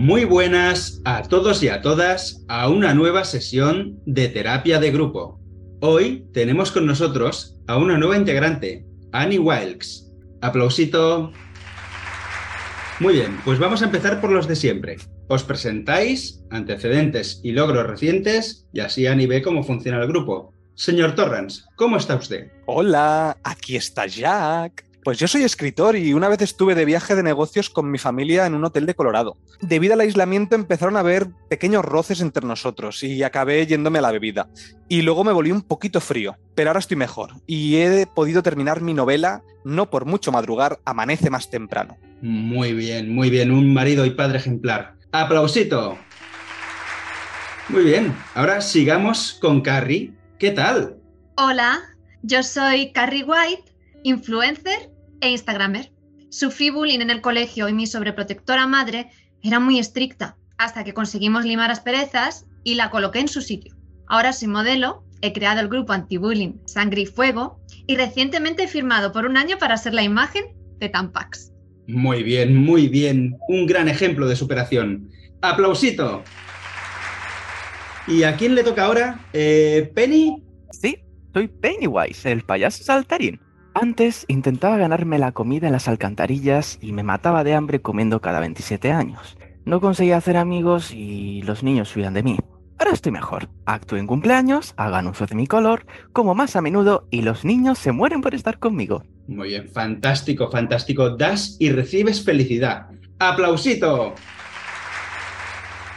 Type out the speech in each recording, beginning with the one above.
Muy buenas a todos y a todas a una nueva sesión de terapia de grupo. Hoy tenemos con nosotros a una nueva integrante, Annie Wilkes. Aplausito. Muy bien, pues vamos a empezar por los de siempre. Os presentáis, antecedentes y logros recientes, y así Annie ve cómo funciona el grupo. Señor Torrance, ¿cómo está usted? Hola, aquí está Jack. Pues yo soy escritor y una vez estuve de viaje de negocios con mi familia en un hotel de Colorado. Debido al aislamiento empezaron a haber pequeños roces entre nosotros y acabé yéndome a la bebida. Y luego me volví un poquito frío, pero ahora estoy mejor y he podido terminar mi novela, no por mucho madrugar, amanece más temprano. Muy bien, muy bien, un marido y padre ejemplar. Aplausito. Muy bien, ahora sigamos con Carrie. ¿Qué tal? Hola, yo soy Carrie White influencer e instagramer. Sufrí bullying en el colegio y mi sobreprotectora madre era muy estricta, hasta que conseguimos limar asperezas y la coloqué en su sitio. Ahora soy modelo, he creado el grupo anti-bullying Sangre y Fuego y recientemente he firmado por un año para ser la imagen de Tampax. Muy bien, muy bien. Un gran ejemplo de superación. Aplausito. ¿Y a quién le toca ahora? Eh, ¿Penny? Sí, soy Pennywise, el payaso saltarín. Antes intentaba ganarme la comida en las alcantarillas y me mataba de hambre comiendo cada 27 años. No conseguía hacer amigos y los niños huían de mí. Ahora estoy mejor. Actúo en cumpleaños, hago anuncios de mi color, como más a menudo y los niños se mueren por estar conmigo. Muy bien, fantástico, fantástico. Das y recibes felicidad. ¡Aplausito!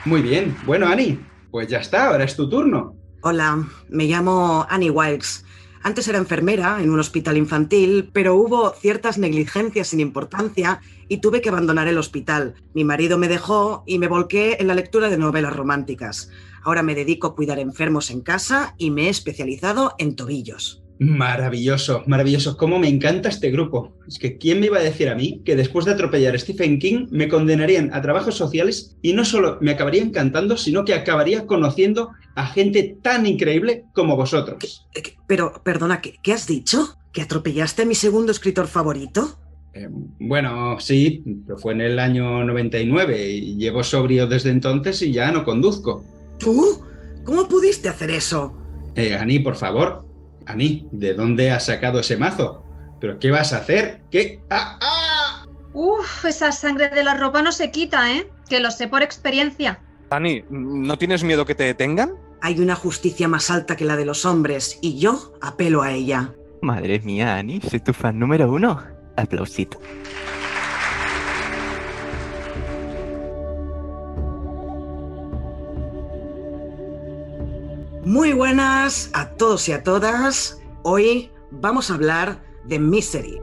Muy bien. Bueno, Ani, pues ya está, ahora es tu turno. Hola, me llamo Annie Wilkes. Antes era enfermera en un hospital infantil, pero hubo ciertas negligencias sin importancia y tuve que abandonar el hospital. Mi marido me dejó y me volqué en la lectura de novelas románticas. Ahora me dedico a cuidar enfermos en casa y me he especializado en tobillos. Maravilloso, maravilloso. Cómo me encanta este grupo. Es que ¿quién me iba a decir a mí que después de atropellar a Stephen King me condenarían a trabajos sociales y no solo me acabaría encantando, sino que acabaría conociendo a gente tan increíble como vosotros? Pero, perdona, ¿qué, has dicho? ¿Que atropellaste a mi segundo escritor favorito? Eh, bueno, sí, pero fue en el año 99 y llevo sobrio desde entonces y ya no conduzco. ¿Tú? ¿Cómo pudiste hacer eso? Eh, Ani, por favor, Ani, ¿de dónde has sacado ese mazo? ¿Pero qué vas a hacer? ¿Qué? ¡Ah! ¡Ah! Uf, esa sangre de la ropa no se quita, ¿eh? Que lo sé por experiencia. Ani, ¿no tienes miedo que te detengan? Hay una justicia más alta que la de los hombres y yo apelo a ella. Madre mía, Ani, soy tu fan número uno. Aplausito. Muy buenas a todos y a todas. Hoy vamos a hablar de Misery.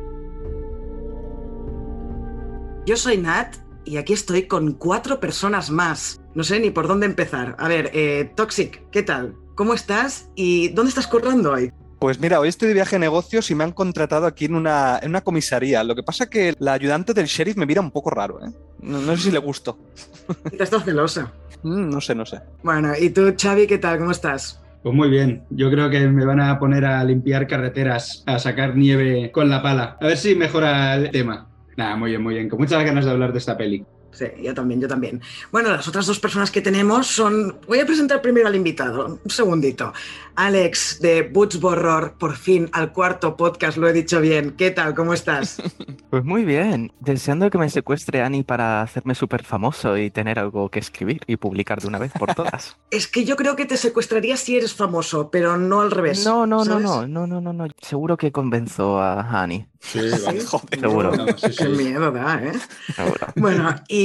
Yo soy Nat y aquí estoy con cuatro personas más. No sé ni por dónde empezar. A ver, eh, Toxic, ¿qué tal? ¿Cómo estás? ¿Y dónde estás corriendo hoy? Pues mira, hoy estoy de viaje de negocios y me han contratado aquí en una, en una comisaría. Lo que pasa es que la ayudante del sheriff me mira un poco raro, ¿eh? No, sé si le gusto. Estás celosa. Mm, no sé, no sé. Bueno, ¿y tú, Xavi, qué tal? ¿Cómo estás? Pues muy bien, yo creo que me van a poner a limpiar carreteras, a sacar nieve con la pala. A ver si mejora el tema. Nada, muy bien, muy bien. Con muchas ganas de hablar de esta peli. Sí, yo también, yo también. Bueno, las otras dos personas que tenemos son. Voy a presentar primero al invitado. Un segundito. Alex de Butch Horror, por fin al cuarto podcast, lo he dicho bien. ¿Qué tal? ¿Cómo estás? Pues muy bien, deseando que me secuestre Annie para hacerme súper famoso y tener algo que escribir y publicar de una vez por todas. es que yo creo que te secuestraría si eres famoso, pero no al revés. No, no, no, no, no, no, no, no. Seguro que convenzo a Annie. Sí, vale. Joder. Seguro. No, sí, sí. Qué miedo da, ¿eh? Seguro. Bueno, y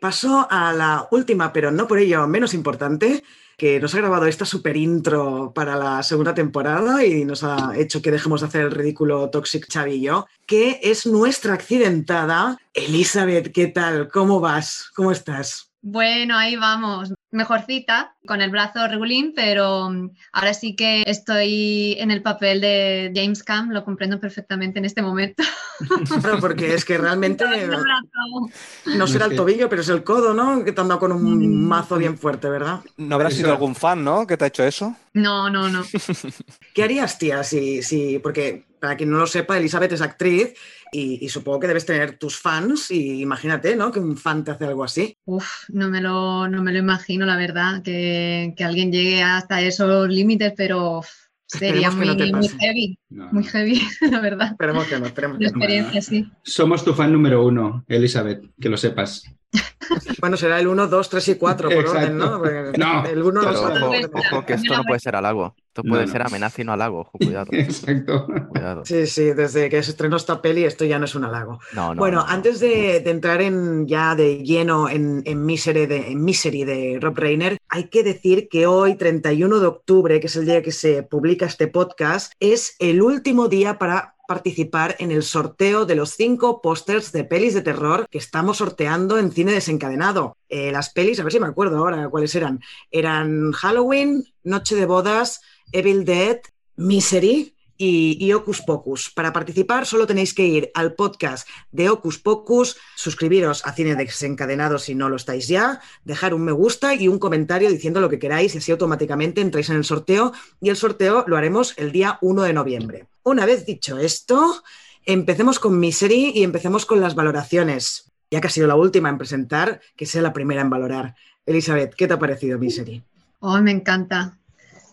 pasó a la última, pero no por ello menos importante, que nos ha grabado esta super intro para la segunda temporada y nos ha hecho que dejemos de hacer el ridículo Toxic Chavillo, que es nuestra accidentada Elizabeth. ¿Qué tal? ¿Cómo vas? ¿Cómo estás? Bueno, ahí vamos. Mejorcita, con el brazo regulín, pero mm, ahora sí que estoy en el papel de James Cam, lo comprendo perfectamente en este momento. Claro, porque es que realmente no será el tobillo, pero es el codo, ¿no? Que te han dado con un Mm. mazo bien fuerte, ¿verdad? ¿No habrá sido algún fan, no? que te ha hecho eso? No, no, no. ¿Qué harías, tía, si, si, porque para quien no lo sepa, Elizabeth es actriz y, y supongo que debes tener tus fans y imagínate, ¿no? Que un fan te hace algo así. Uf, no me lo, no me lo imagino, la verdad, que, que alguien llegue hasta esos límites, pero uf, sería muy, no muy heavy, No, muy heavy, la verdad. Esperemos que no, esperemos De que no. experiencia, sí. Somos tu fan número uno, Elizabeth, que lo sepas. Bueno, será el 1, 2, 3 y 4 por Exacto. orden, ¿no? Porque No, el 1 Pero no ojo, sabe. ojo, que esto no puede ser halago. Esto puede no. ser amenaza y no halago. Ojo, cuidado. Exacto. Cuidado. Sí, sí, desde que se estrenó esta peli esto ya no es un halago. No, no. bueno, no, no. antes de, de entrar en, ya de lleno en, en, Misery de, en Misery de Rob Reiner, hay que decir que hoy, 31 de octubre, que es el día que se publica este podcast, es el último día para participar en el sorteo de los cinco pósters de pelis de terror que estamos sorteando en cine desencadenado. Eh, las pelis, a ver si me acuerdo ahora cuáles eran. Eran Halloween, Noche de Bodas, Evil Dead, Misery y, Ocus Pocus. Para participar solo tenéis que ir al podcast de Ocus Pocus, suscribiros a Cine Desencadenado si no lo estáis ya, dejar un me gusta y un comentario diciendo lo que queráis y así automáticamente entráis en el sorteo y el sorteo lo haremos el día 1 de noviembre. Una vez dicho esto, empecemos con Misery y empecemos con las valoraciones. Ya que ha sido la última en presentar, que sea la primera en valorar. Elizabeth, ¿qué te ha parecido Misery? Oh, me encanta.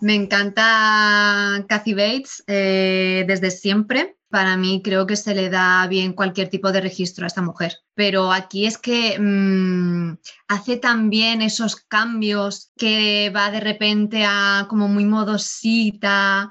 Me encanta Kathy Bates eh, desde siempre. Para mí creo que se le da bien cualquier tipo de registro a esta mujer. Pero aquí es que mmm, hace también esos cambios que va de repente a como muy modosita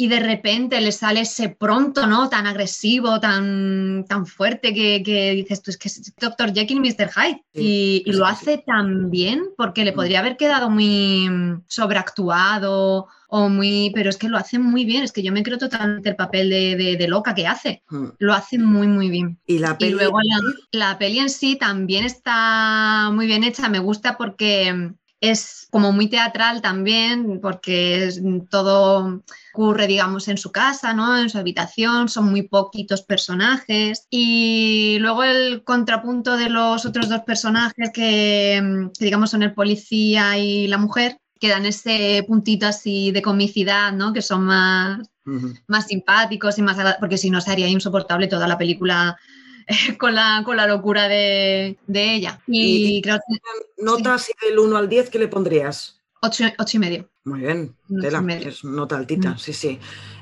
y de repente le sale ese pronto, ¿no? Tan agresivo, tan, tan fuerte que, que dices tú, es que es Dr. Jekyll y Mr. Hyde. Sí, y, y, lo hace sí. tan bien porque le podría haber quedado muy sobreactuado o muy, pero es que lo hace muy bien, es que yo me creo totalmente el papel de, de, de loca que hace, Hmm. lo hace muy muy bien. Y, la peli... y luego la, la, peli en sí también está muy bien hecha, me gusta porque es como muy teatral también, porque es, todo ocurre, digamos, en su casa, ¿no? En su habitación, son muy poquitos personajes. Y luego el contrapunto de los otros dos personajes que, que digamos, son el policía y la mujer, que dan ese puntito así de comicidad, ¿no? Que son más, uh -huh. más simpáticos y más... Porque si no, sería insoportable toda la película con, la, con la locura de, de ella. Y, y creo que... Nota así del 1 al 10, ¿qué le pondrías? Ocho, ocho y medio. Muy bien, tela, es nota altita, mm. sí, sí.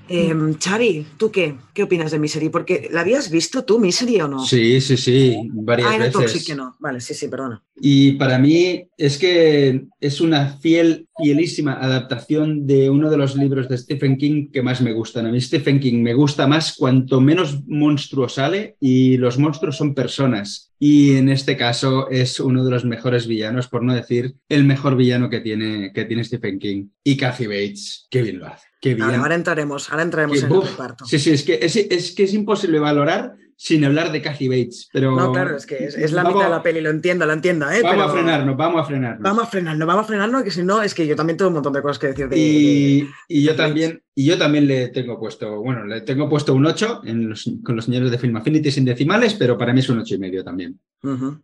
Eh, Xavi, ¿tú qué? ¿Qué opinas de Misery? Porque ¿la habías visto tú, Misery, o no? Sí, sí, sí, varias ah, era veces. Toxic que no. Vale, sí, sí, perdona. Y para mí es que es una fiel, fielísima adaptación de uno de los libros de Stephen King que más me gustan. A mí Stephen King me gusta más cuanto menos monstruo sale y los monstruos son personas. Y en este caso es uno de los mejores villanos, por no decir el mejor villano que tiene, que tiene Stephen King. Y Kathy Bates, qué bien lo hace. Qué bien. Ahora, ahora entraremos, ahora entraremos en uf, el reparto. Sí, sí, es que es, es que es imposible valorar sin hablar de Kathy Bates. Pero no, claro, es que es, es la vamos, mitad de la peli, lo entiendo, lo entiendo. ¿eh? Vamos pero... a frenarnos, vamos a frenarnos. Vamos a frenarnos, vamos a frenarnos, que si no, es que yo también tengo un montón de cosas que decir. De, y, de, y yo también, y yo también le tengo puesto, bueno, le tengo puesto un 8 en los, con los señores de Film Affinity sin decimales, pero para mí es un 8 y medio también. Uh -huh.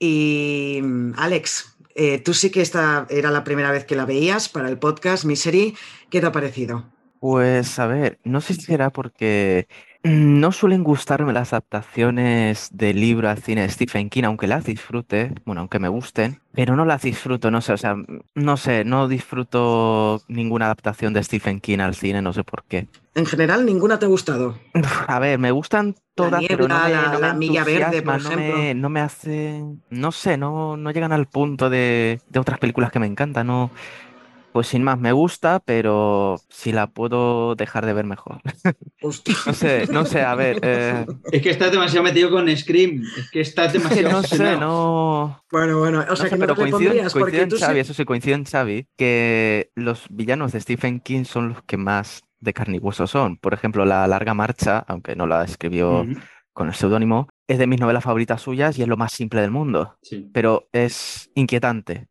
Y Alex, eh, tú sí que esta era la primera vez que la veías para el podcast Misery. ¿Qué te ha parecido? Pues a ver, no sé si será porque No suelen gustarme las adaptaciones de libro al cine de Stephen King, aunque las disfrute, bueno, aunque me gusten, pero no las disfruto, no sé, o sea, no sé, no disfruto ninguna adaptación de Stephen King al cine, no sé por qué. En general, ninguna te ha gustado. A ver, me gustan todas, pero no me, la- no me la milla verde, por no me, ejemplo. no me hacen, no sé, no, no llegan al punto de, de otras películas que me encantan, no, pues sin más, me gusta, pero si la puedo dejar de ver mejor. Hostia. No sé, no sé, a ver, eh, Es que estás demasiado metido con Scream. Es que estás demasiado no sé, no, Bueno, bueno, o no sea sé, que no pero te le coincido, en- pondrías coincido porque en tú Xavi, sí- eso sí, coincido en Xavi, que los villanos de Stephen King son los que más de carne y hueso son. Por ejemplo, La Larga Marcha, aunque no la escribió con el seudónimo, es de mis novelas favoritas suyas y es lo más simple del mundo, sí. pero es inquietante.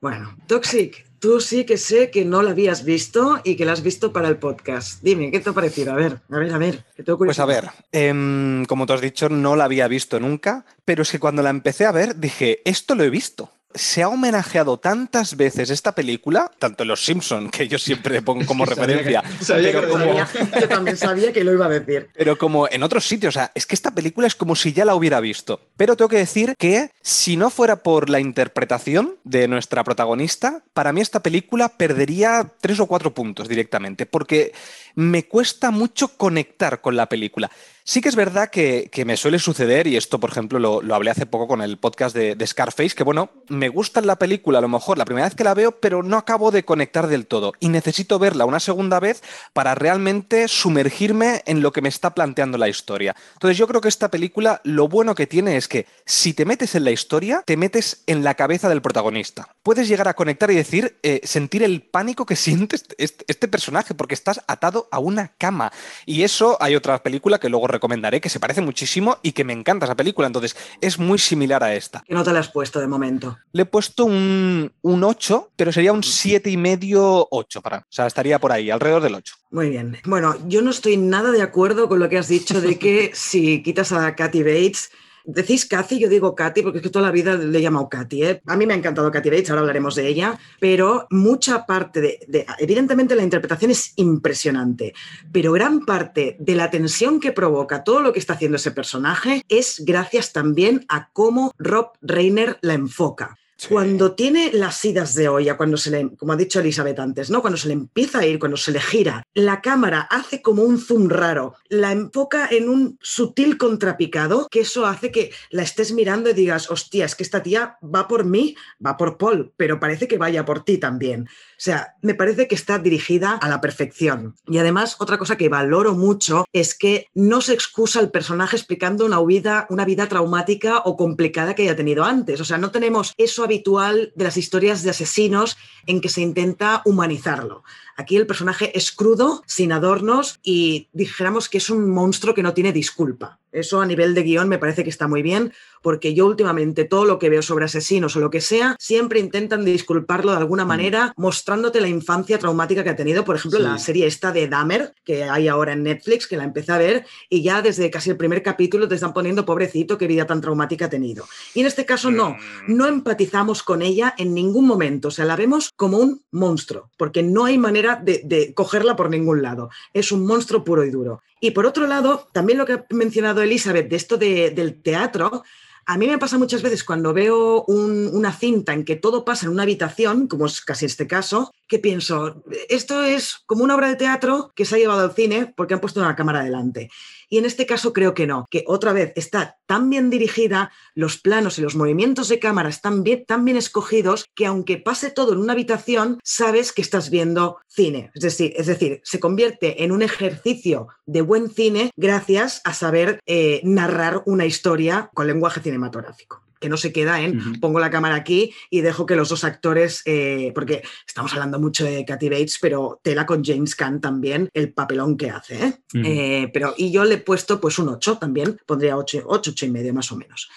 Bueno, Toxic, tú sí que sé que no la habías visto y que la has visto para el podcast. Dime, ¿qué te ha parecido? A ver, a ver, a ver. que tengo Pues a ver, em, como te has dicho, no la había visto nunca, pero es que cuando la empecé a ver dije, esto lo he visto. Se ha homenajeado tantas veces esta película, tanto en Los Simpson, que yo siempre pongo como que referencia, pero como, Sabía- yo también sabía que lo iba a decir. pero como en otros sitios. O sea, es que esta película es como si ya la hubiera visto. Pero tengo que decir que si no fuera por la interpretación de nuestra protagonista, para mí esta película perdería tres o cuatro puntos directamente, porque me cuesta mucho conectar con la película. Sí que es verdad que, me suele suceder, y esto, por ejemplo, lo, hablé hace poco con el podcast de, Scarface, que bueno, me gusta la película a lo mejor la primera vez que la veo, pero no acabo de conectar del todo. Y necesito verla una segunda vez para realmente sumergirme en lo que me está planteando la historia. Entonces yo creo que esta película lo bueno que tiene es que si te metes en la historia, te metes en la cabeza del protagonista. Puedes llegar a conectar y decir, eh, sentir el pánico que siente este- este personaje, porque estás atado a una cama. Y eso hay otra película que luego recomendaré que se parece muchísimo y que me encanta esa película. Entonces es muy similar a esta. Que no te la has puesto de momento. Le he puesto un, un 8, pero sería un 7 y medio 8 para. O sea, estaría por ahí, alrededor del 8. Muy bien. Bueno, yo no estoy nada de acuerdo con lo que has dicho de que si quitas a Kathy Bates. Decís Kathy, yo digo Katy porque es que toda la vida le he llamado Katy. ¿eh? A mí me ha encantado Kathy Bates, ahora hablaremos de ella, pero mucha parte de, de- Evidentemente la interpretación es impresionante, pero gran parte de la tensión que provoca todo lo que está haciendo ese personaje es gracias también a cómo Rob Reiner la enfoca. Cuando tiene las idas de olla, cuando se le, como ha dicho Elizabeth antes, ¿no? Cuando se le empieza a ir, cuando se le gira, la cámara hace como un zoom raro, la enfoca en un sutil contrapicado, que eso hace que la estés mirando y digas, hostia, es que esta tía va por mí, va por Paul, pero parece que vaya por ti también. O sea, me parece que está dirigida a la perfección. Y además, otra cosa que valoro mucho es que no se excusa el personaje explicando una vida, una vida traumática o complicada que haya tenido antes. O sea, no tenemos eso habitual de las historias de asesinos en que se intenta humanizarlo. Aquí el personaje es crudo, sin adornos y dijéramos que es un monstruo que no tiene disculpa. Eso a nivel de guion me parece que está muy bien, porque yo últimamente todo lo que veo sobre asesinos o lo que sea, siempre intentan disculparlo de alguna manera, mostrándote la infancia traumática que ha tenido. Por ejemplo, Sí. la serie esta de Dahmer, que hay ahora en Netflix, que la empecé a ver, y ya desde casi el primer capítulo te están poniendo, pobrecito, qué vida tan traumática ha tenido. Y en este caso no, no empatizamos con ella en ningún momento, o sea, la vemos como un monstruo, porque no hay manera de, de cogerla por ningún lado. Es un monstruo puro y duro. Y por otro lado, también lo que ha mencionado Elizabeth de esto de- del teatro, a mí me pasa muchas veces cuando veo un- una cinta en que todo pasa en una habitación, como es casi este caso, que pienso, esto es como una obra de teatro que se ha llevado al cine porque han puesto una cámara delante. Y en este caso creo que no, que otra vez está tan bien dirigida, los planos y los movimientos de cámara están bien, tan bien escogidos que aunque pase todo en una habitación, sabes que estás viendo cine. Es decir, es decir se convierte en un ejercicio de buen cine gracias a saber eh, narrar una historia con lenguaje cinematográfico que no se queda en pongo la cámara aquí y dejo que los dos actores, eh, porque estamos hablando mucho de Kathy Bates, pero tela con James Caan también, el papelón que hace. ¿eh? Eh, pero, y yo le he puesto pues un 8 también, pondría 8, 8, 8 y medio más o menos.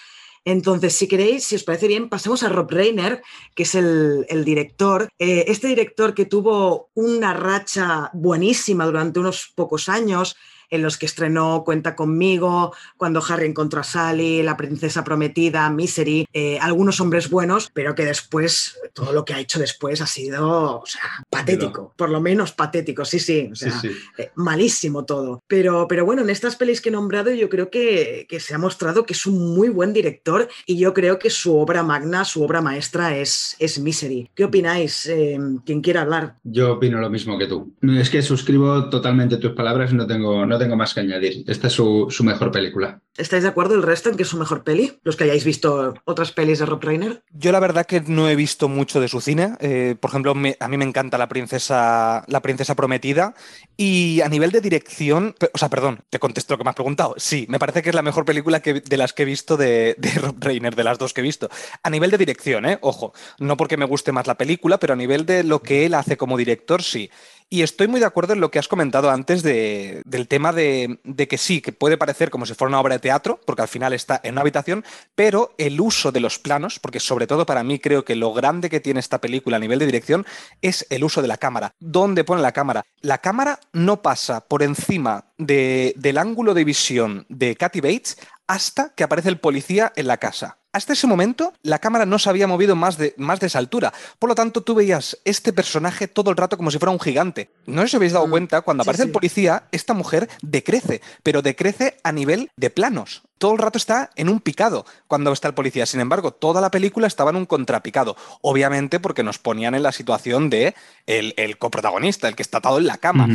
Entonces, si queréis, si os parece bien, pasemos a Rob Reiner, que es el, el director. Eh, este director que tuvo una racha buenísima durante unos pocos años, en los que estrenó Cuenta conmigo, cuando Harry encontró a Sally, La princesa prometida, Misery, eh, algunos hombres buenos, pero que después, todo lo que ha hecho después ha sido o sea, patético, por lo menos patético, sí, sí, o sea, Sí, sí. eh, malísimo todo. Pero, pero bueno, en estas pelis que he nombrado yo creo que, que se ha mostrado que es un muy buen director y yo creo que su obra magna, su obra maestra es, es Misery. ¿Qué opináis? Eh, quien quiera hablar. Yo opino lo mismo que tú. Es que suscribo totalmente tus palabras y no tengo, no tengo más que añadir. Esta es su, su mejor película. ¿Estáis de acuerdo el resto en que es su mejor peli? Los que hayáis visto otras pelis de Rob Reiner. Yo la verdad que no he visto mucho de su cine. Eh, por ejemplo, me- a mí me encanta la princesa, la princesa prometida. Y a nivel de dirección, o sea, perdón, te contesto lo que me has preguntado. Sí, me parece que es la mejor película que, de las que he visto de, de Rob Reiner, de las dos que he visto. A nivel de dirección, ¿eh? Ojo, no porque me guste más la película, pero a nivel de lo que él hace como director, sí. Y estoy muy de acuerdo en lo que has comentado antes de- del tema de, que sí, que puede parecer como si fuera una obra de teatro, porque al final está en una habitación, pero el uso de los planos, porque sobre todo para mí creo que lo grande que tiene esta película a nivel de dirección es el uso de la cámara. ¿Dónde pone la cámara? La cámara no pasa por encima de- del ángulo de visión de Kathy Bates hasta que aparece el policía en la casa. Hasta ese momento, la cámara no se había movido más de, más de esa altura. Por lo tanto, tú veías este personaje todo el rato como si fuera un gigante. No sé si os habéis dado Mm, cuenta, cuando sí, aparece sí. el policía, esta mujer decrece, pero decrece a nivel de planos. Todo el rato está en un picado cuando está el policía. Sin embargo, toda la película estaba en un contrapicado. Obviamente porque nos ponían en la situación de el, el coprotagonista, el que está atado en la cama.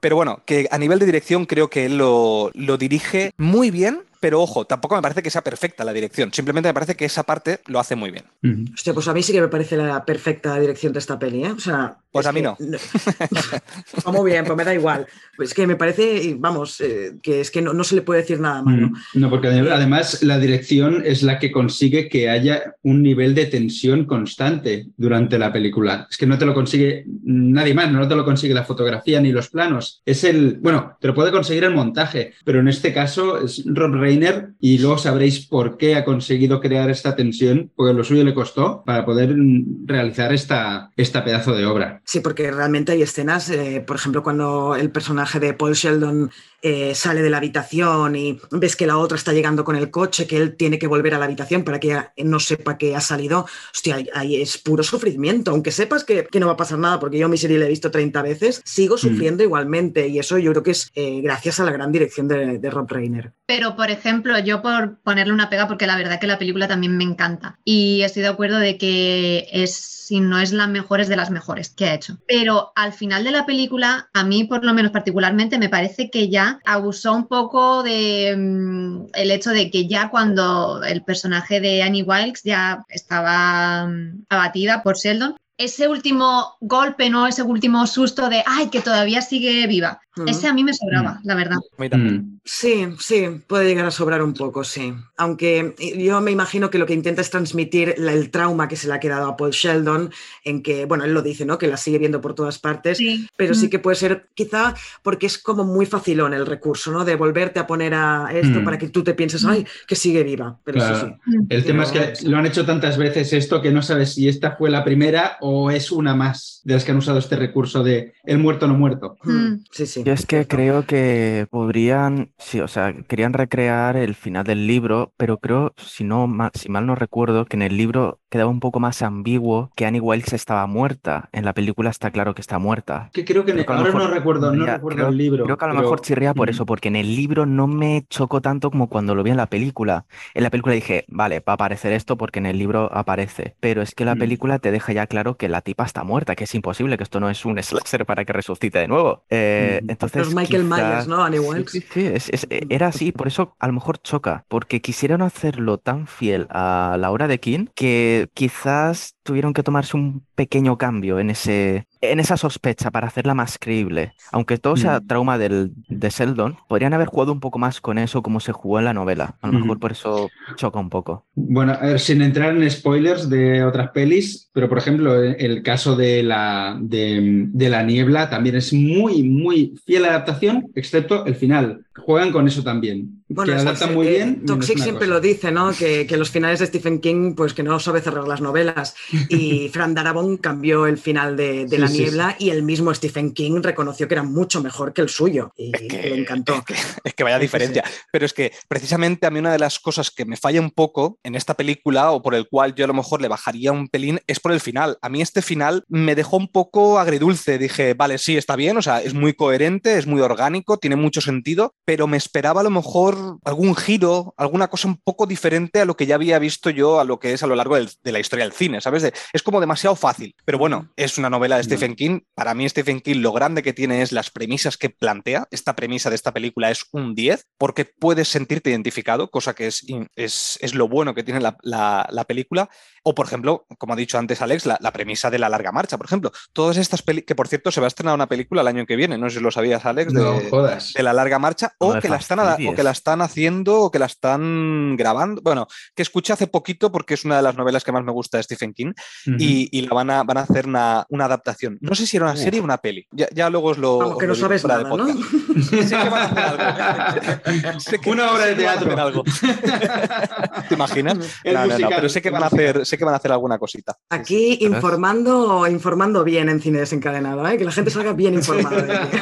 Pero bueno, que a nivel de dirección creo que él lo, lo dirige muy bien, pero ojo, tampoco me parece que sea perfecta la dirección. Simplemente me parece que esa parte lo hace muy bien. Ujú. Hostia, pues a mí sí que me parece la perfecta dirección de esta peli, ¿eh? O sea. Pues es a mí no. Pues muy bien, pues me da igual. Es que me parece, vamos, eh, que es que no, no se le puede decir nada malo. No, porque además la dirección es la que consigue que haya un nivel de tensión constante durante la película. Es que no te lo consigue nadie más, no te lo consigue la fotografía ni los planos. Es el, bueno, te lo puede conseguir el montaje, pero en este caso es Rob Reiner y luego sabréis por qué ha conseguido crear esta tensión, porque lo suyo le costó para poder mm, realizar esta, esta pedazo de obra. Sí, porque realmente hay escenas, eh, por ejemplo, cuando el personaje de Paul Sheldon eh, sale de la habitación y ves que la otra está llegando con el coche, que él tiene que volver a la habitación para que ella no sepa que ha salido. Hostia, ahí- ahí es puro sufrimiento. Aunque sepas que, que no va a pasar nada, porque yo mi serie la he visto 30 veces, sigo sufriendo igualmente. Y eso yo creo que es eh, gracias a la gran dirección de, de Rob Reiner. Pero, por ejemplo, yo por ponerle una pega, porque la verdad que la película también me encanta. Y estoy de acuerdo de que es, si no es la mejor, es de las mejores que ha hecho. Pero al final de la película, a mí por lo menos particularmente, me parece que ya abusó un poco de mm, el hecho de que ya cuando el personaje de Annie Wilkes ya estaba mm, abatida por Sheldon, ese último golpe, ¿no? Ese último susto de, ay, que todavía sigue viva. Ujú. Ese a mí me sobraba, la verdad. A mí también. Mm. Sí, sí, puede llegar a sobrar un poco, sí. Aunque yo me imagino que lo que intenta es transmitir el trauma que se le ha quedado a Paul Sheldon, en que, bueno, él lo dice, ¿no? Que la sigue viendo por todas partes, Sí. pero sí Mm. que puede ser, quizá porque es como muy facilón el recurso, ¿no? De volverte a poner a esto Mm. para que tú te pienses, ay, que sigue viva. Pero Claro. sí, sí. El tema es que lo han hecho tantas veces esto que no sabes si esta fue la primera o es una más de las que han usado este recurso de el muerto no muerto. Mm, Sí, sí. Yo es que creo que podrían, sí, o sea, querían recrear el final del libro, pero creo, si no, ma- si mal no recuerdo, que en el libro quedaba un poco más ambiguo que Annie Wilkes estaba muerta. En la película está claro que está muerta. Que creo que Creo que a lo ahora mejor no recuerdo, no recuerdo creo- el libro. Creo que a lo pero- mejor chirría por eso, porque en el libro no me chocó tanto como cuando lo vi en la película. En la película dije, vale, va a aparecer esto porque en el libro aparece. Pero es que la Mm. película te deja ya claro que la tipa está muerta, que es imposible, que esto no es un slasher para que resucite de nuevo. Eh, Mm. entonces, Los Michael quizás- Myers, ¿no? Annie Sí, Wilkes. sí, sí, es- es- e, era así, por eso a lo mejor choca, porque quisieron hacerlo tan fiel a la hora de King que quizás tuvieron que tomarse un pequeño cambio en ese, en esa sospecha para hacerla más creíble. Aunque todo sea Mm. trauma del, de Sheldon, podrían haber jugado un poco más con eso como se jugó en la novela. A lo mejor por eso choca un poco. Bueno, a ver, sin entrar en spoilers de otras pelis, pero por ejemplo, el, caso de la, de, de la niebla también es muy, muy fiel a la adaptación, excepto el final. Juegan con eso también. que adaptan muy eh, bien. Toxic siempre cosa. lo dice, ¿no? Que, que los finales de Stephen King, pues que no sabe cerrar las novelas. Y Fran Darabont cambió el final de, de Sí, La sí, Niebla y el mismo Stephen King reconoció que era mucho mejor que el suyo. Y Es que, le encantó. es que- es que vaya diferencia. Pero es que precisamente a mí una de las cosas que me falla un poco en esta película o por el cual yo a lo mejor le bajaría un pelín es por el final. A mí este final me dejó un poco agridulce. Dije, vale, sí, está bien, o sea, es muy coherente, es muy orgánico, tiene mucho sentido, pero me esperaba a lo mejor algún giro, alguna cosa un poco diferente a lo que ya había visto yo a lo que es a lo largo del- de la historia del cine, ¿sabes? De- es como demasiado fácil. Pero bueno, es una novela de No. Stephen King. Para mí Stephen King lo grande que tiene es las premisas que plantea. Esta premisa de esta película es un 10 porque puedes sentirte identificado, cosa que es, es, es lo bueno que tiene la, la- la película. O, por ejemplo, como ha dicho antes Alex, la, la premisa de la larga marcha, por ejemplo. Todas estas películas, que por cierto se va a estrenar una película el año que viene, no sé si lo sabías, Alex, de, No jodas. de la larga marcha, o que, la están, o que la están haciendo, o que la están grabando. Bueno, que escuché hace poquito porque es una de las novelas que más me gusta de Stephen King y, y la van a, van a hacer una, una adaptación. No sé si era una serie o una peli. Ya, ya luego os lo. Vamos, que lo no sabes. Sé que van a hacer algo. Sé que- Una obra sé de que van a teatro. algo. ¿Te imaginas? No, no, pero sé que van a hacer, sé que van a hacer alguna cosita. Aquí informando, informando bien en cine desencadenado, ¿eh? que la gente salga bien informada. de aquí.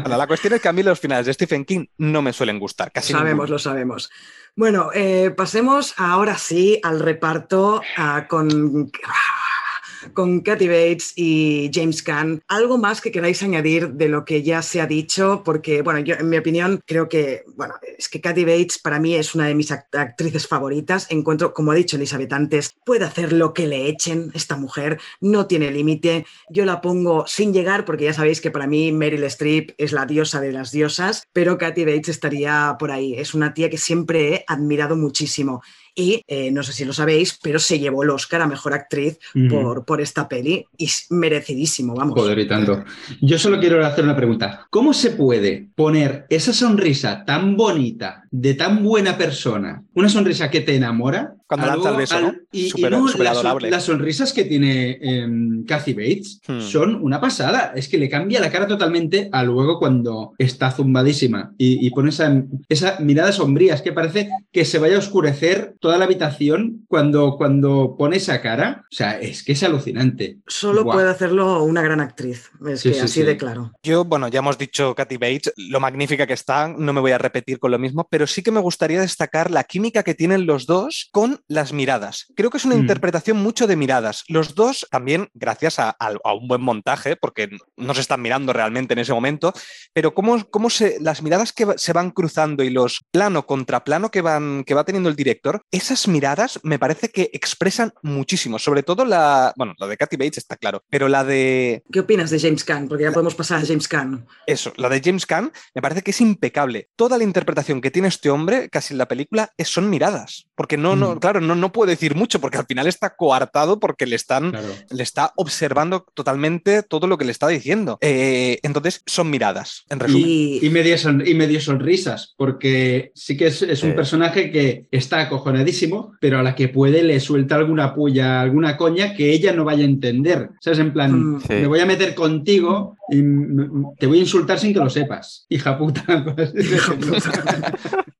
Bueno, la cuestión es que a mí los finales de Stephen King no me suelen gustar, casi sabemos, ninguno. lo sabemos. Bueno, eh, pasemos ahora sí al reparto ah, con, con Kathy Bates y James Caan. ¿Algo más que queráis añadir de lo que ya se ha dicho? Porque, bueno, yo en mi opinión creo que, bueno, es que Kathy Bates para mí es una de mis act- actrices favoritas. Encuentro, como ha dicho Elizabeth antes, puede hacer lo que le echen esta mujer, no tiene límite. Yo la pongo sin llegar porque ya sabéis que para mí Meryl Streep es la diosa de las diosas, pero Kathy Bates estaría por ahí. Es una tía que siempre he admirado muchísimo. Y eh, no sé si lo sabéis, pero se llevó el Oscar a Mejor Actriz por, por esta peli y es merecidísimo, vamos. Joder, y tanto. Yo solo quiero hacer una pregunta. ¿Cómo se puede poner esa sonrisa tan bonita, de tan buena persona, una sonrisa que te enamora? Cuando lanza el beso, al- ¿no? Y, y Súper- no, son- adorable. las sonrisas que tiene em, Kathy Bates Hmm. son una pasada. Es que le cambia la cara totalmente a luego cuando está zumbadísima y, y pone esa, esa mirada sombría. Es que parece que se vaya a oscurecer toda la habitación cuando, cuando pone esa cara. O sea, es que es alucinante. Solo puede hacerlo una gran actriz, es Sí, que sí, así sí. de claro. Yo, bueno, ya hemos dicho Kathy Bates, lo magnífica que está, no me voy a repetir con lo mismo, pero sí que me gustaría destacar la química que tienen los dos con las miradas. Creo que es una Mm. interpretación mucho de miradas. Los dos también, gracias a, a- a un buen montaje, porque no se están mirando realmente en ese momento, pero cómo, cómo se, las miradas que se van cruzando y los plano contra plano que, van, que va teniendo el director, esas miradas me parece que expresan muchísimo, sobre todo la, bueno, la de Kathy Bates está claro, pero la de, ¿Qué opinas de James Caan? Porque ya podemos pasar a James Caan. eso, la de James Caan me parece que es impecable. Toda la interpretación que tiene este hombre, casi en la película, es, son miradas. Porque no, no, Mm. claro, no, no puedo decir mucho, porque al final está coartado porque le están. Claro. Le está observando totalmente todo lo que le está diciendo. Eh, entonces, son miradas, en resumen. Y, Y medio, son- y medio sonrisas, porque sí que es, es un personaje que está pero a la que puede le suelta alguna puya, alguna coña que ella no vaya a entender. ¿Sabes? En plan, Mm. Sí. me voy a meter contigo te voy a insultar sin que lo sepas. Hija puta. Hija puta.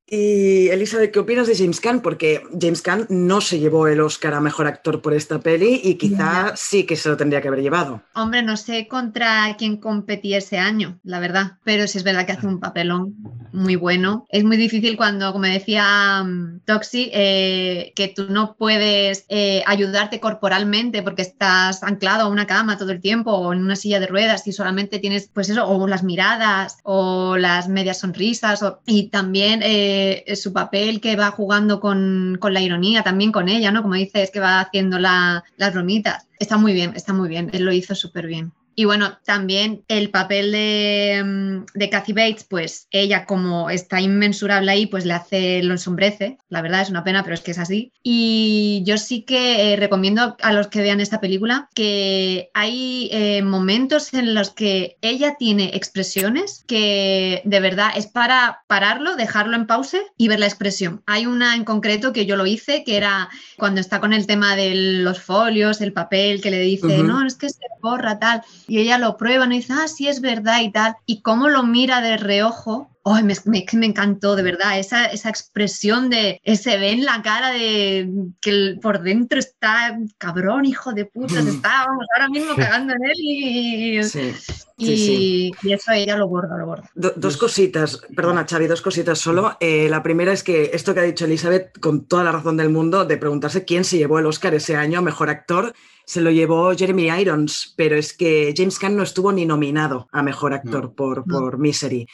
Y Elizabeth, ¿qué opinas de James Caan? Porque James Caan no se llevó el Oscar a Mejor Actor por esta peli y quizá sí que se lo tendría que haber llevado. Hombre, no sé contra quién competía ese año, la verdad, pero sí es verdad que hace un papelón muy bueno. Es muy difícil cuando, como decía mm, Toxi, eh, que tú no puedes eh, ayudarte corporalmente porque estás anclado a una cama todo el tiempo o en una silla de ruedas y solamente tienes, pues eso, o las miradas o las medias sonrisas o- y también eh, su papel que va jugando con, con la ironía, también con ella, ¿no? Como dices, que va haciendo la- las bromitas. Está muy bien, está muy bien. Él lo hizo súper bien. Y bueno, también el papel de, mm, de Kathy Bates, pues ella como está inmensurable ahí, pues le hace, lo ensombrece. La verdad es una pena, pero es que es así. Y yo sí que eh, recomiendo a los que vean esta película que hay eh, momentos en los que ella tiene expresiones que de verdad es para pararlo, dejarlo en pause y ver la expresión. Hay una en concreto que yo lo hice, que era cuando está con el tema de los folios, el papel, que le dice, no, es que se borra tal. Y ella lo prueba, no Y dice, ah, sí, es verdad y tal. Y cómo lo mira de reojo Ay, me, me- me encantó, de verdad, esa, esa expresión de se ve en la cara de que el- por dentro está cabrón, hijo de puta, se está vamos, ahora mismo cagando en él y, Sí. y, sí, sí. y eso ella lo borda, lo borda. Do- dos cositas, perdona Xavi, dos cositas solo. Eh, la primera es que esto que ha dicho Elizabeth, con toda la razón del mundo, de preguntarse quién se llevó el Oscar ese año a Mejor Actor, se lo llevó Jeremy Irons, pero es que James Caan no estuvo ni nominado a Mejor Actor por, No. por Misery.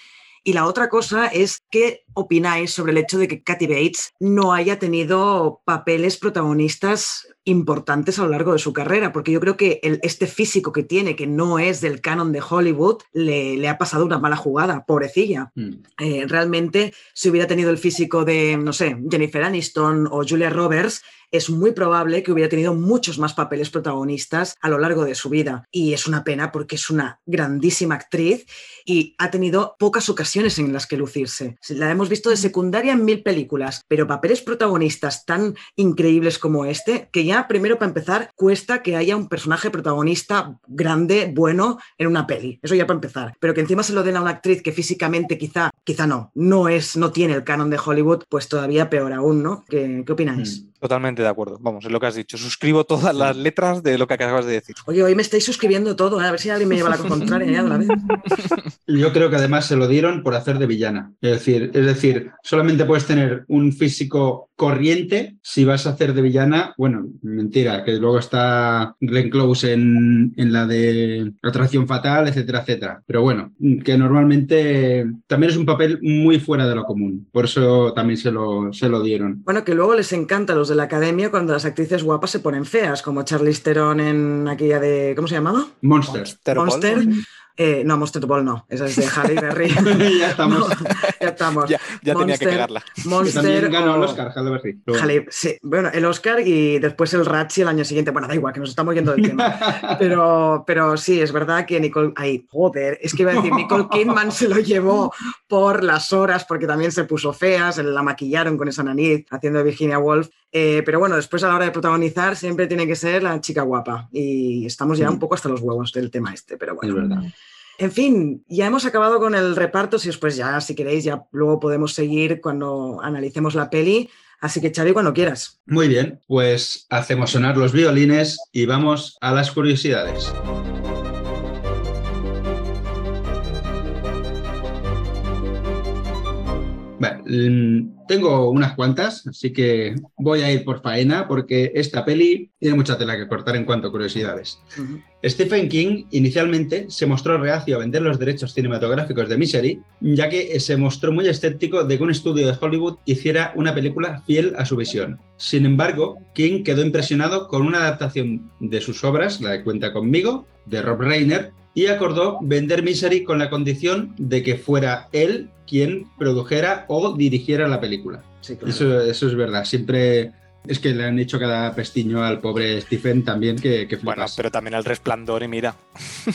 Y la otra cosa es qué opináis sobre el hecho de que Kathy Bates no haya tenido papeles protagonistas importantes a lo largo de su carrera, porque yo creo que el- este físico que tiene, que no es del canon de Hollywood, le, le ha pasado una mala jugada, pobrecilla. Mm. Eh, realmente, si hubiera tenido el físico de, no sé, Jennifer Aniston o Julia Roberts, es muy probable que hubiera tenido muchos más papeles protagonistas a lo largo de su vida. Y es una pena porque es una grandísima actriz y ha tenido pocas ocasiones en las que lucirse. La hemos visto de secundaria en mil películas, pero papeles protagonistas tan increíbles como este, que ya primero para empezar cuesta que haya un personaje protagonista grande, bueno, en una peli. Eso ya para empezar. Pero que encima se lo den a una actriz que físicamente quizá, quizá no, no es, no tiene el canon de Hollywood, pues todavía peor aún, ¿no? ¿Qué, qué opináis? Mm. Totalmente de acuerdo. Vamos, es lo que has dicho. Suscribo todas las letras de lo que acabas de decir. Oye, hoy me estáis suscribiendo todo, ¿eh? a ver si alguien me lleva la contraria ya de una vez. Yo creo que además se lo dieron por hacer de villana. Es decir, es decir, solamente puedes tener un físico corriente si vas a hacer de villana. Bueno, mentira, que luego está Glenn Close en, en la de Atracción Fatal, etcétera, etcétera. Pero bueno, que normalmente también es un papel muy fuera de lo común. Por eso también se lo, se lo dieron. Bueno, que luego les encanta a los de la academia cuando las actrices guapas se ponen feas, como Charlize Theron en aquella de. ¿Cómo se llamaba? Monster. Monster. Eh, no, Monster Ball no, esa es de Halle Berry. ya estamos. No, ya estamos. Ya, ya tenía que Monster, cagarla. Que Monster también ganó el o- Oscar, Halle Berry. Halle- sí, bueno, el Oscar y después el Razzie el año siguiente. Bueno, da igual, que nos estamos yendo del tema. Pero, pero sí, es verdad que Nicole. Ay, joder, es que iba a decir, Nicole Kidman se lo llevó por las horas porque también se puso fea, se la maquillaron con esa nariz haciendo de Virginia Woolf. Eh, pero bueno, después a la hora de protagonizar siempre tiene que ser la chica guapa. Y estamos ya un poco hasta los huevos del tema este, pero Es bueno. verdad. En fin, ya hemos acabado con el reparto. Si después ya, si queréis, ya luego podemos seguir cuando analicemos la peli. Así que, Xavi, cuando quieras. Muy bien, pues hacemos sonar los violines y vamos a las curiosidades. Vale, mm, tengo unas cuantas, así que voy a ir por faena porque esta peli tiene mucha tela que cortar en cuanto a curiosidades. Stephen King inicialmente se mostró reacio a vender los derechos cinematográficos de Misery, ya que se mostró muy escéptico de que un estudio de Hollywood hiciera una película fiel a su visión. Sin embargo, King quedó impresionado con una adaptación de sus obras, la de Cuenta conmigo, de Rob Reiner, y acordó vender Misery con la condición de que fuera él quien produjera o dirigiera la película. Sí, claro. Eso, eso es verdad, siempre es que le han hecho cada pestiño al pobre Stephen también que, que Bueno, pero también el resplandor, y mira.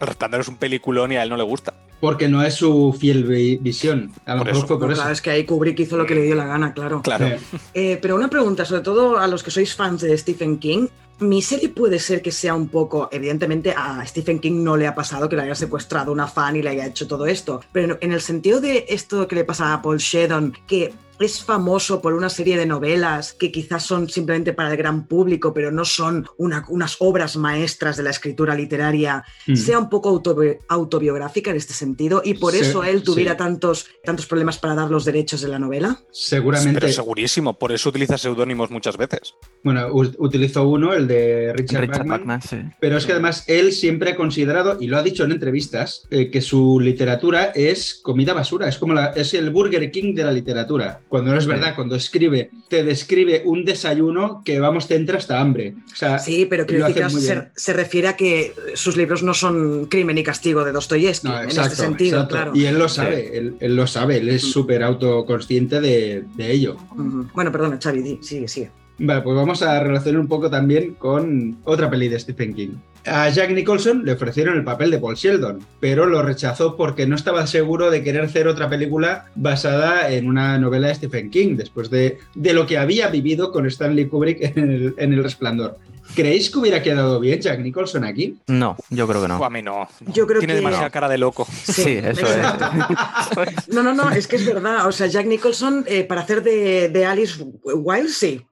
el resplandor es un peliculón y a él no le gusta. Porque no es su fiel vi- visión. A lo Por mejor eso. fue por eso. claro, es que ahí Kubrick hizo lo que le dio la gana, claro. Claro. Eh, Eh, pero una pregunta, sobre todo a los que sois fans de Stephen King. Mi serie puede ser que sea un poco, evidentemente a Stephen King no le ha pasado que le haya secuestrado una fan y le haya hecho todo esto, pero en el sentido de esto que le pasa a Paul Sheldon, que es famoso por una serie de novelas que quizás son simplemente para el gran público, pero no son una- unas obras maestras de la escritura literaria, mm. sea un poco autobi- autobiográfica en este sentido y por Sí, eso él tuviera sí. tantos, tantos problemas para dar los derechos de la novela. Seguramente. Pero segurísimo, por eso utiliza seudónimos muchas veces. Bueno, utilizó uno, el de Richard, Richard Bachman, Bachman, sí. Pero es que además él siempre ha considerado, y lo ha dicho en entrevistas, eh, que su literatura es comida basura, es como la, es el Burger King de la literatura. Cuando no es verdad, cuando escribe, te describe un desayuno que vamos, te entra hasta hambre. O sea, Sí, pero muy se, se refiere a que sus libros no son crimen y castigo de Dostoyevsky, No, en este sentido, exacto. claro. Y él lo sabe, él, él lo sabe, él es Mm. súper autoconsciente de, de ello. Bueno, perdona, Xavi, sigue, sigue. Vale, pues vamos a relacionar un poco también con otra peli de Stephen King. A Jack Nicholson le ofrecieron el papel de Paul Sheldon, pero lo rechazó porque no estaba seguro de querer hacer otra película basada en una novela de Stephen King, después de, de lo que había vivido con Stanley Kubrick en el, en El Resplandor. ¿Creéis que hubiera quedado bien Jack Nicholson aquí? No, yo creo que no. O a mí no. Yo creo Tiene que- demasiada cara de loco. Sí, eso es. No, no, no, es que es verdad. O sea, Jack Nicholson, eh, para hacer de, de Alice Wilde, sí.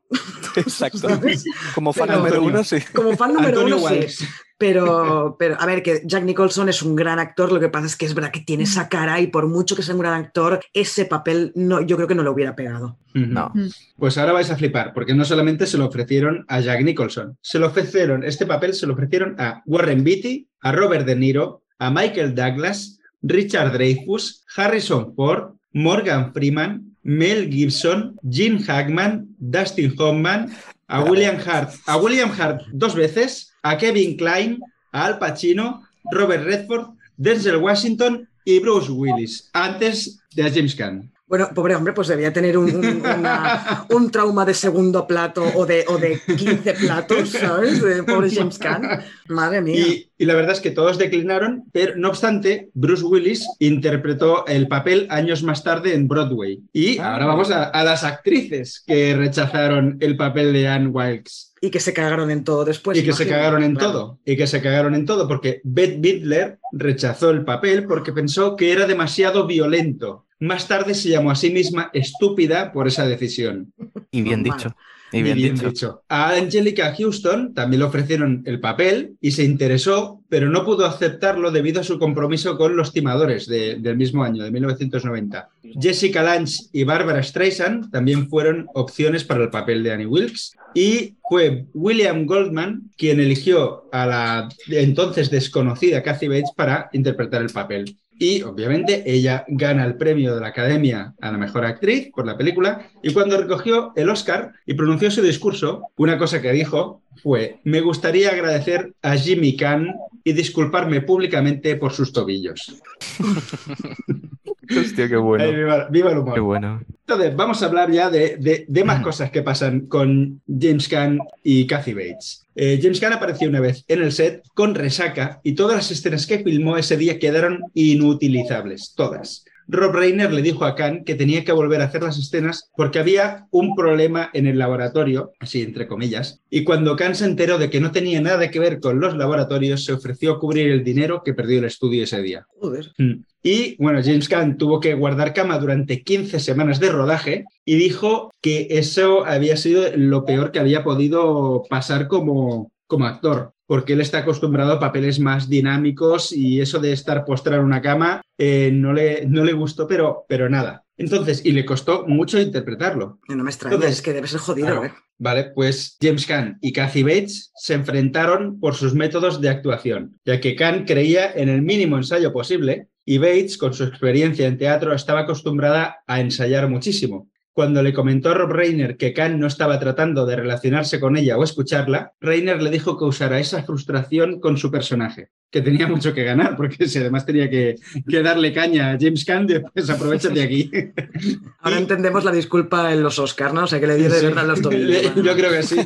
Exacto. ¿Sabes? Como fan Pero- número uno, sí. Como fan número Antonio uno, sí. Pero, pero, a ver, que Jack Nicholson es un gran actor, lo que pasa es que es verdad que tiene esa cara y por mucho que sea un gran actor, ese papel no, yo creo que no lo hubiera pegado. No. Pues ahora vais a flipar, porque no solamente se lo ofrecieron a Jack Nicholson, se lo ofrecieron, este papel se lo ofrecieron a Warren Beatty, a Robert De Niro, a Michael Douglas, Richard Dreyfuss, Harrison Ford, Morgan Freeman, Mel Gibson, Jim Hackman, Dustin Hoffman, a William Hart, a William Hart dos veces, a Kevin Klein, a Al Pacino, Robert Redford, Denzel Washington y Bruce Willis, antes de a James Caan. Bueno, pobre hombre, pues debía tener un, un- una- un trauma de segundo plato o de, o de 15 platos, ¿sabes? De pobre James Caan. Madre mía. Y, y la verdad es que todos declinaron, pero no obstante, Bruce Willis interpretó el papel años más tarde en Broadway. Y Ah. ahora vamos a, a las actrices que rechazaron el papel de Anne Wilkes. Y que se cagaron en todo después. y que se cagaron en Claro. todo. Y que se cagaron en todo porque Bette Midler rechazó el papel porque pensó que era demasiado violento. Más tarde se llamó a sí misma estúpida por esa decisión. Y bien Normal. dicho. Y bien, dicho. A Angelica Houston también le ofrecieron el papel y se interesó, pero no pudo aceptarlo debido a su compromiso con Los Timadores de- del mismo año, de 1990. Jessica Lange y Barbara Streisand también fueron opciones para el papel de Annie Wilkes. Y fue William Goldman quien eligió a la entonces desconocida Kathy Bates para interpretar el papel. Y obviamente ella gana el premio de la Academia a la mejor actriz por la película. Y cuando recogió el Oscar y pronunció su discurso, una cosa que dijo fue: Me gustaría agradecer a Jimmy Kahn y disculparme públicamente por sus tobillos. Hostia, qué bueno. Ay, viva, viva el humor. Qué bueno. Entonces, vamos a hablar ya de, de- de más cosas que pasan con James Caan y Kathy Bates. Eh, James Caan apareció una vez en el set con resaca y todas las escenas que filmó ese día quedaron inutilizables, todas. Rob Reiner le dijo a Caan que tenía que volver a hacer las escenas porque había un problema en el laboratorio, así entre comillas, y cuando Caan se enteró de que no tenía nada que ver con los laboratorios, se ofreció a cubrir el dinero que perdió el estudio ese día. Joder. Mm. Y bueno, James Caan tuvo que guardar cama durante 15 semanas de rodaje y dijo que eso había sido lo peor que había podido pasar como, como actor, porque él está acostumbrado a papeles más dinámicos y eso de estar postrado en una cama eh, no, le, no le gustó, pero, pero nada. Entonces, y le costó mucho interpretarlo. No me extraña, Entonces, es que debe ser jodido, claro. ¿eh? Vale, pues James Caan y Kathy Bates se enfrentaron por sus métodos de actuación, ya que Caan creía en el mínimo ensayo posible y Bates, con su experiencia en teatro, estaba acostumbrada a ensayar muchísimo. Cuando le comentó a Rob Reiner que Caan no estaba tratando de relacionarse con ella o escucharla, Reiner le dijo que usara esa frustración con su personaje, que tenía mucho que ganar, porque si además tenía que, que darle caña a James Caan, pues aprovechate aquí. Ahora Y- entendemos la disculpa en los Oscars, ¿no? O sea, que le dio de Sí. verdad los tobillos. Yo creo que sí.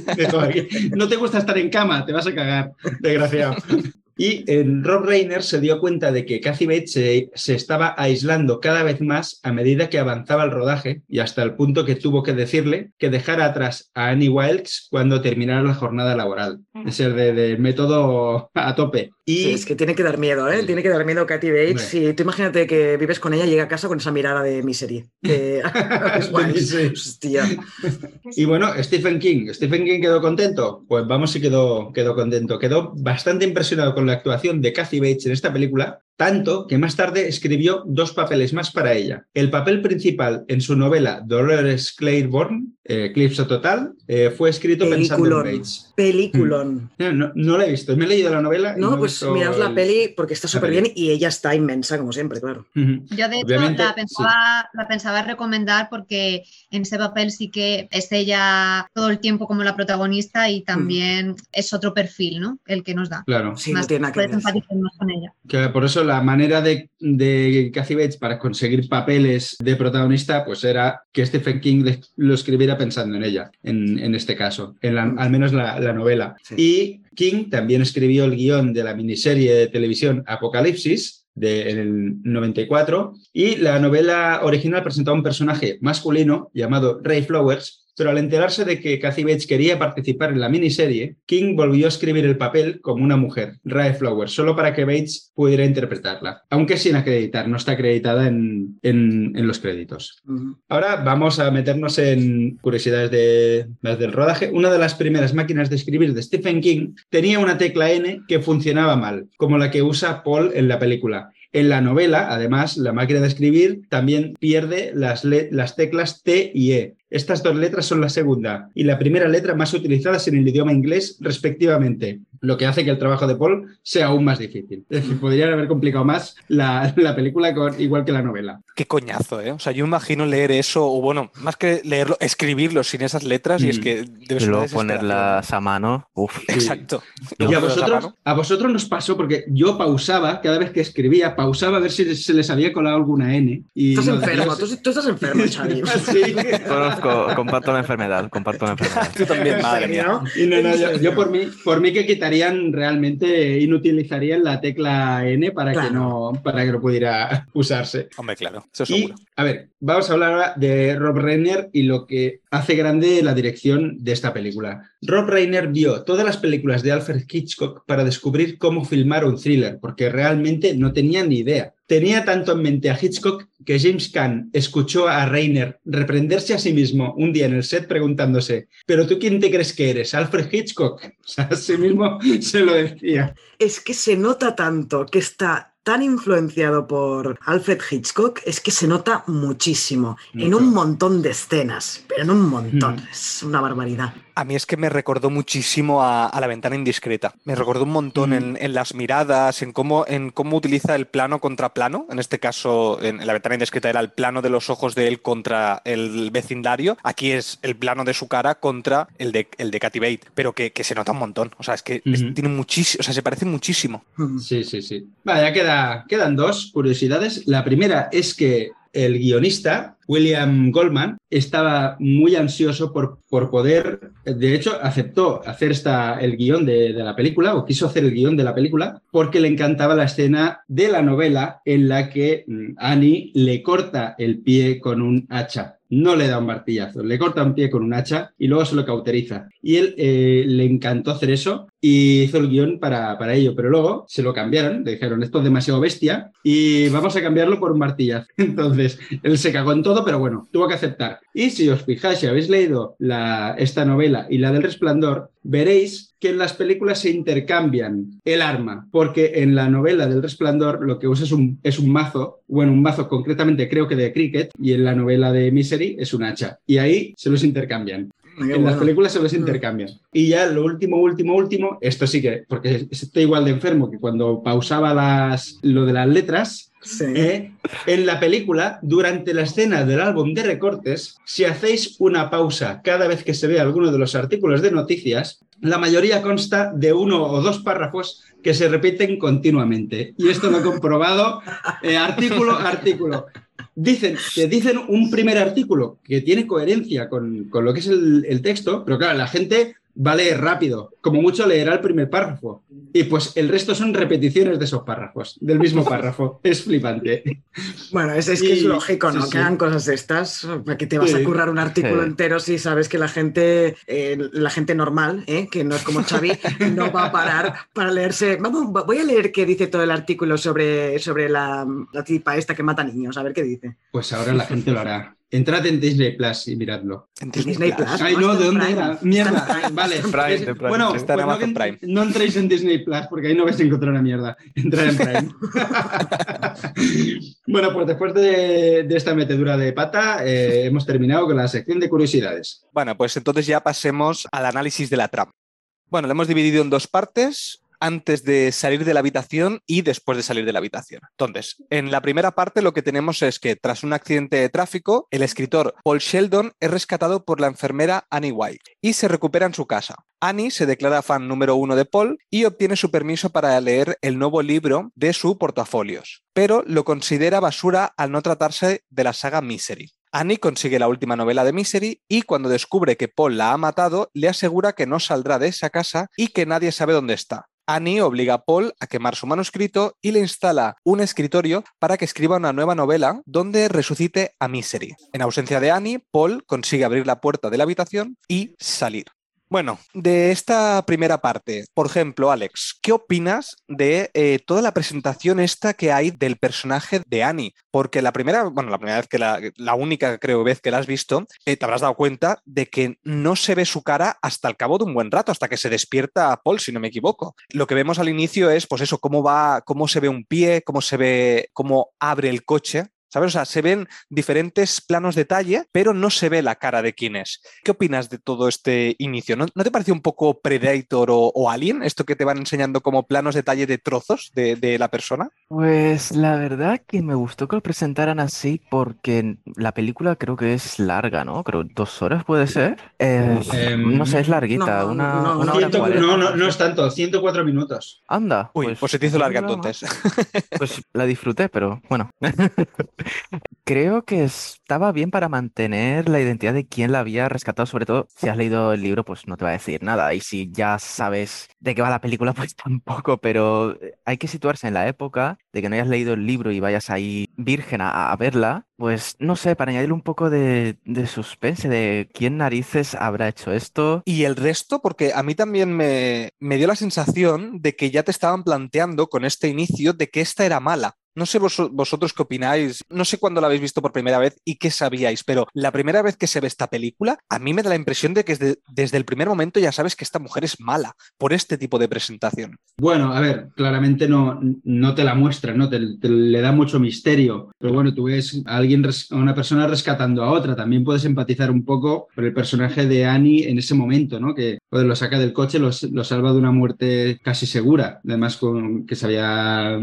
No te gusta estar en cama, te vas a cagar, desgraciado. Y en Rob Reiner se dio cuenta de que Kathy Bates se, se estaba aislando cada vez más a medida que avanzaba el rodaje y hasta el punto que tuvo que decirle que dejara atrás a Annie Wilkes cuando terminara la jornada laboral. Es el de, de método a tope. Y Sí, es que tiene que dar miedo, ¿eh? Tiene que dar miedo Katy Bates. Hombre. Y tú imagínate que vives con ella y llega a casa con esa mirada de misery. De... Hostia. Y bueno, Stephen King. ¿Stephen King quedó contento? Pues vamos si quedó, quedó contento. Quedó bastante impresionado con la actuación de Kathy Bates en esta película, tanto que más tarde escribió dos papeles más para ella. El papel principal en su novela Dolores Claiborne, eh, Eclipse Total, eh, fue escrito pensando en Peliculón. Bates. Peliculón. No, no, no la he visto, me he leído la novela. y No, pues miraos la el- peli porque está súper bien y ella está inmensa, como siempre, claro. Yo de hecho Obviamente, la pensaba, la pensaba recomendar porque en ese papel sí que es ella todo el tiempo como la protagonista y también es otro perfil, ¿no? El que nos da. Claro. Sí, Más no tiene nada que puedes ver. empatizar más con ella. Que por eso la manera de, de Kathy Bates para conseguir papeles de protagonista, pues era que Stephen King lo escribiera pensando en ella, en, en este caso, en la- al menos la, la novela. Sí. Y King también escribió el guion de la miniserie de televisión Apocalipsis. De, en el 94 y la novela original presentaba un personaje masculino llamado Ray Flowers pero al enterarse de que Kathy Bates quería participar en la miniserie, King volvió a escribir el papel como una mujer, Rae Flowers, solo para que Bates pudiera interpretarla, aunque sin acreditar, no está acreditada en, en- en los créditos. Ahora vamos a meternos en curiosidades de, las del rodaje. Una de las primeras máquinas de escribir de Stephen King tenía una tecla N que funcionaba mal, como la que usa Paul en la película. En la novela, además, la máquina de escribir también pierde las, las teclas T y E. Estas dos letras son la segunda y la primera letra más utilizadas en el idioma inglés, respectivamente, lo que hace que el trabajo de Paul sea aún más difícil. Es decir, podrían haber complicado más la, la película con- igual que la novela. Qué coñazo, ¿eh? O sea, yo imagino leer eso, o bueno, más que leerlo, escribirlo sin esas letras y es Mm. que debe Y luego ponerlas a mano. Uf. Exacto. Y a vosotros, a vosotros nos pasó porque yo pausaba cada vez que escribía, pausaba a ver si se les había colado alguna N. Y Estás no, enfermo, tú, tú estás enfermo, Xavi. Sí. Conozco, comparto la enfermedad, comparto la enfermedad. Tú también, ¿En madre mía. Y no, no, ¿En yo, yo por mí, por mí que quitarían realmente, inutilizarían la tecla N para que no, para que no pudiera usarse. Hombre, claro, eso Y, seguro. a ver, vamos a hablar ahora de Rob Reiner y lo que hace grande la dirección de esta película. Rob Reiner vio todas las películas de Alfred Hitchcock para descubrir cómo filmar un thriller, porque realmente no tenía ni idea. Tenía tanto en mente a Hitchcock que James Caan escuchó a Reiner reprenderse a sí mismo un día en el set preguntándose, ¿pero tú quién te crees que eres? ¿Alfred Hitchcock? A sí mismo se lo decía. Es que se nota tanto que está tan influenciado por Alfred Hitchcock, es que se nota muchísimo en un montón de escenas, pero en un montón. Mm. Es una barbaridad. A mí es que me recordó muchísimo a, a la ventana indiscreta. Me recordó un montón Mm. en, en las miradas, en cómo, en cómo utiliza el plano contra plano. En este caso, en, en la ventana indiscreta era el plano de los ojos de él contra el vecindario. Aquí es el plano de su cara contra el de, el de pero que, que se nota un montón. O sea, es que es- tiene muchísimo, o sea, se parece muchísimo. Sí, sí, sí. Vale, ya queda, quedan dos curiosidades. La primera es que el guionista, William Goldman, estaba muy ansioso por, por poder, de hecho, aceptó hacer esta, el guion de, de la película, o quiso hacer el guion de la película, porque le encantaba la escena de la novela en la que mm, Annie le corta el pie con un hacha. No le da un martillazo, le corta un pie con un hacha y luego se lo cauteriza. Y él eh, le encantó hacer eso y hizo el guion para, para ello, pero luego se lo cambiaron, le dijeron esto es demasiado bestia y vamos a cambiarlo por un martillazo. Entonces, él se cagó en todo, pero bueno, tuvo que aceptar. Y si os fijáis, si habéis leído la, esta novela y la del resplandor, veréis que en las películas se intercambian el arma, porque en la novela del resplandor lo que usa es un, es un mazo, bueno, un mazo concretamente creo que de cricket, y en la novela de Misery es un hacha. Y ahí se los intercambian. En las películas se los intercambian. Y ya lo último, último, último, esto sí que, porque estoy igual de enfermo que cuando pausaba las, lo de las letras, Sí. ¿eh? en la película, durante la escena del álbum de recortes, si hacéis una pausa cada vez que se ve alguno de los artículos de noticias, la mayoría consta de uno o dos párrafos que se repiten continuamente. Y esto lo he comprobado eh, artículo a artículo. Dicen, te dicen un primer artículo que tiene coherencia con, con lo que es el, el texto, pero claro, la gente va a leer rápido, como mucho leerá el primer párrafo. Y pues el resto son repeticiones de esos párrafos, del mismo párrafo. Es flipante. Bueno, es, es que es lógico, ¿no? sí, Que sí. hagan cosas de estas. ¿Para qué te vas Sí. a currar un artículo Sí. entero si sabes que la gente, eh, la gente normal, ¿eh? que no es como Xavi, no va a parar para leerse? Vamos, voy a leer qué dice todo el artículo sobre, sobre la, la tipa esta que mata niños, a ver qué dice. Pues ahora la gente lo hará. Entrad en Disney Plus y miradlo. En Disney Plus. Ay, no, ¿de dónde Prime. era? Mierda. Prime, Vale. Prime, Prime. Bueno, Está en pues no, Prime. no entréis en Disney Plus porque ahí no vais a encontrar una mierda. Entrad en Prime. bueno, pues después de, de esta metedura de pata, eh, hemos terminado con la sección de curiosidades. Bueno, pues entonces ya pasemos al análisis de la trama. Bueno, lo hemos dividido en dos partes, antes de salir de la habitación y después de salir de la habitación. Entonces, en la primera parte lo que tenemos es que tras un accidente de tráfico, el escritor Paul Sheldon es rescatado por la enfermera Annie White y se recupera en su casa. Annie se declara fan número uno de Paul y obtiene su permiso para leer el nuevo libro de su portafolios, pero lo considera basura al no tratarse de la saga Misery. Annie consigue la última novela de Misery y cuando descubre que Paul la ha matado, le asegura que no saldrá de esa casa y que nadie sabe dónde está. Annie obliga a Paul a quemar su manuscrito y le instala un escritorio para que escriba una nueva novela donde resucite a Misery. En ausencia de Annie, Paul consigue abrir la puerta de la habitación y salir. Bueno, de esta primera parte, por ejemplo, Alex, ¿qué opinas de eh, toda la presentación esta que hay del personaje de Annie? Porque la primera, bueno, la primera vez que la, la única creo vez que la has visto, eh, te habrás dado cuenta de que no se ve su cara hasta el cabo de un buen rato, hasta que se despierta Paul, si no me equivoco. Lo que vemos al inicio es, pues eso, cómo va, cómo se ve un pie, cómo se ve, cómo abre el coche, ¿Sabes? O sea, se ven diferentes planos de detalle, pero no se ve la cara de quién es. ¿Qué opinas de todo este inicio? ¿No, te parece un poco Predator o, Alien, esto que te van enseñando como planos de detalle de trozos de, la persona? Pues la verdad que me gustó que lo presentaran así porque la película creo que es larga, ¿no? Creo dos horas puede ser. Eh, em, no sé, es larguita, no, una, no, una no, hora no, no, no es tanto, 104 minutos. Anda. Uy, pues, se te hizo larga entonces. Pues la disfruté, pero bueno. Creo que estaba bien para mantener la identidad de quién la había rescatado, sobre todo si has leído el libro, pues no te va a decir nada. Y si ya sabes de qué va la película, pues tampoco, pero eh, hay que situarse en la época de que no hayas leído el libro y vayas ahí virgen a, verla, pues no sé, para añadirle un poco de, de suspense de quién narices habrá hecho esto. Y el resto, porque a mí también me, me dio la sensación de que ya te estaban planteando con este inicio de que esta era mala. No sé vos- vosotros qué opináis, no sé cuándo la habéis visto por primera vez y qué sabíais, pero la primera vez que se ve esta película, a mí me da la impresión de que desde, desde el primer momento ya sabes que esta mujer es mala por este tipo de presentación. Bueno, a ver, claramente no, no te la muestra, ¿no? Te, le da mucho misterio. Pero bueno, tú ves a alguien, a una persona rescatando a otra. También puedes empatizar un poco por el personaje de Annie en ese momento, ¿no? Que lo saca del coche, lo, lo salva de una muerte casi segura. Además, con que se había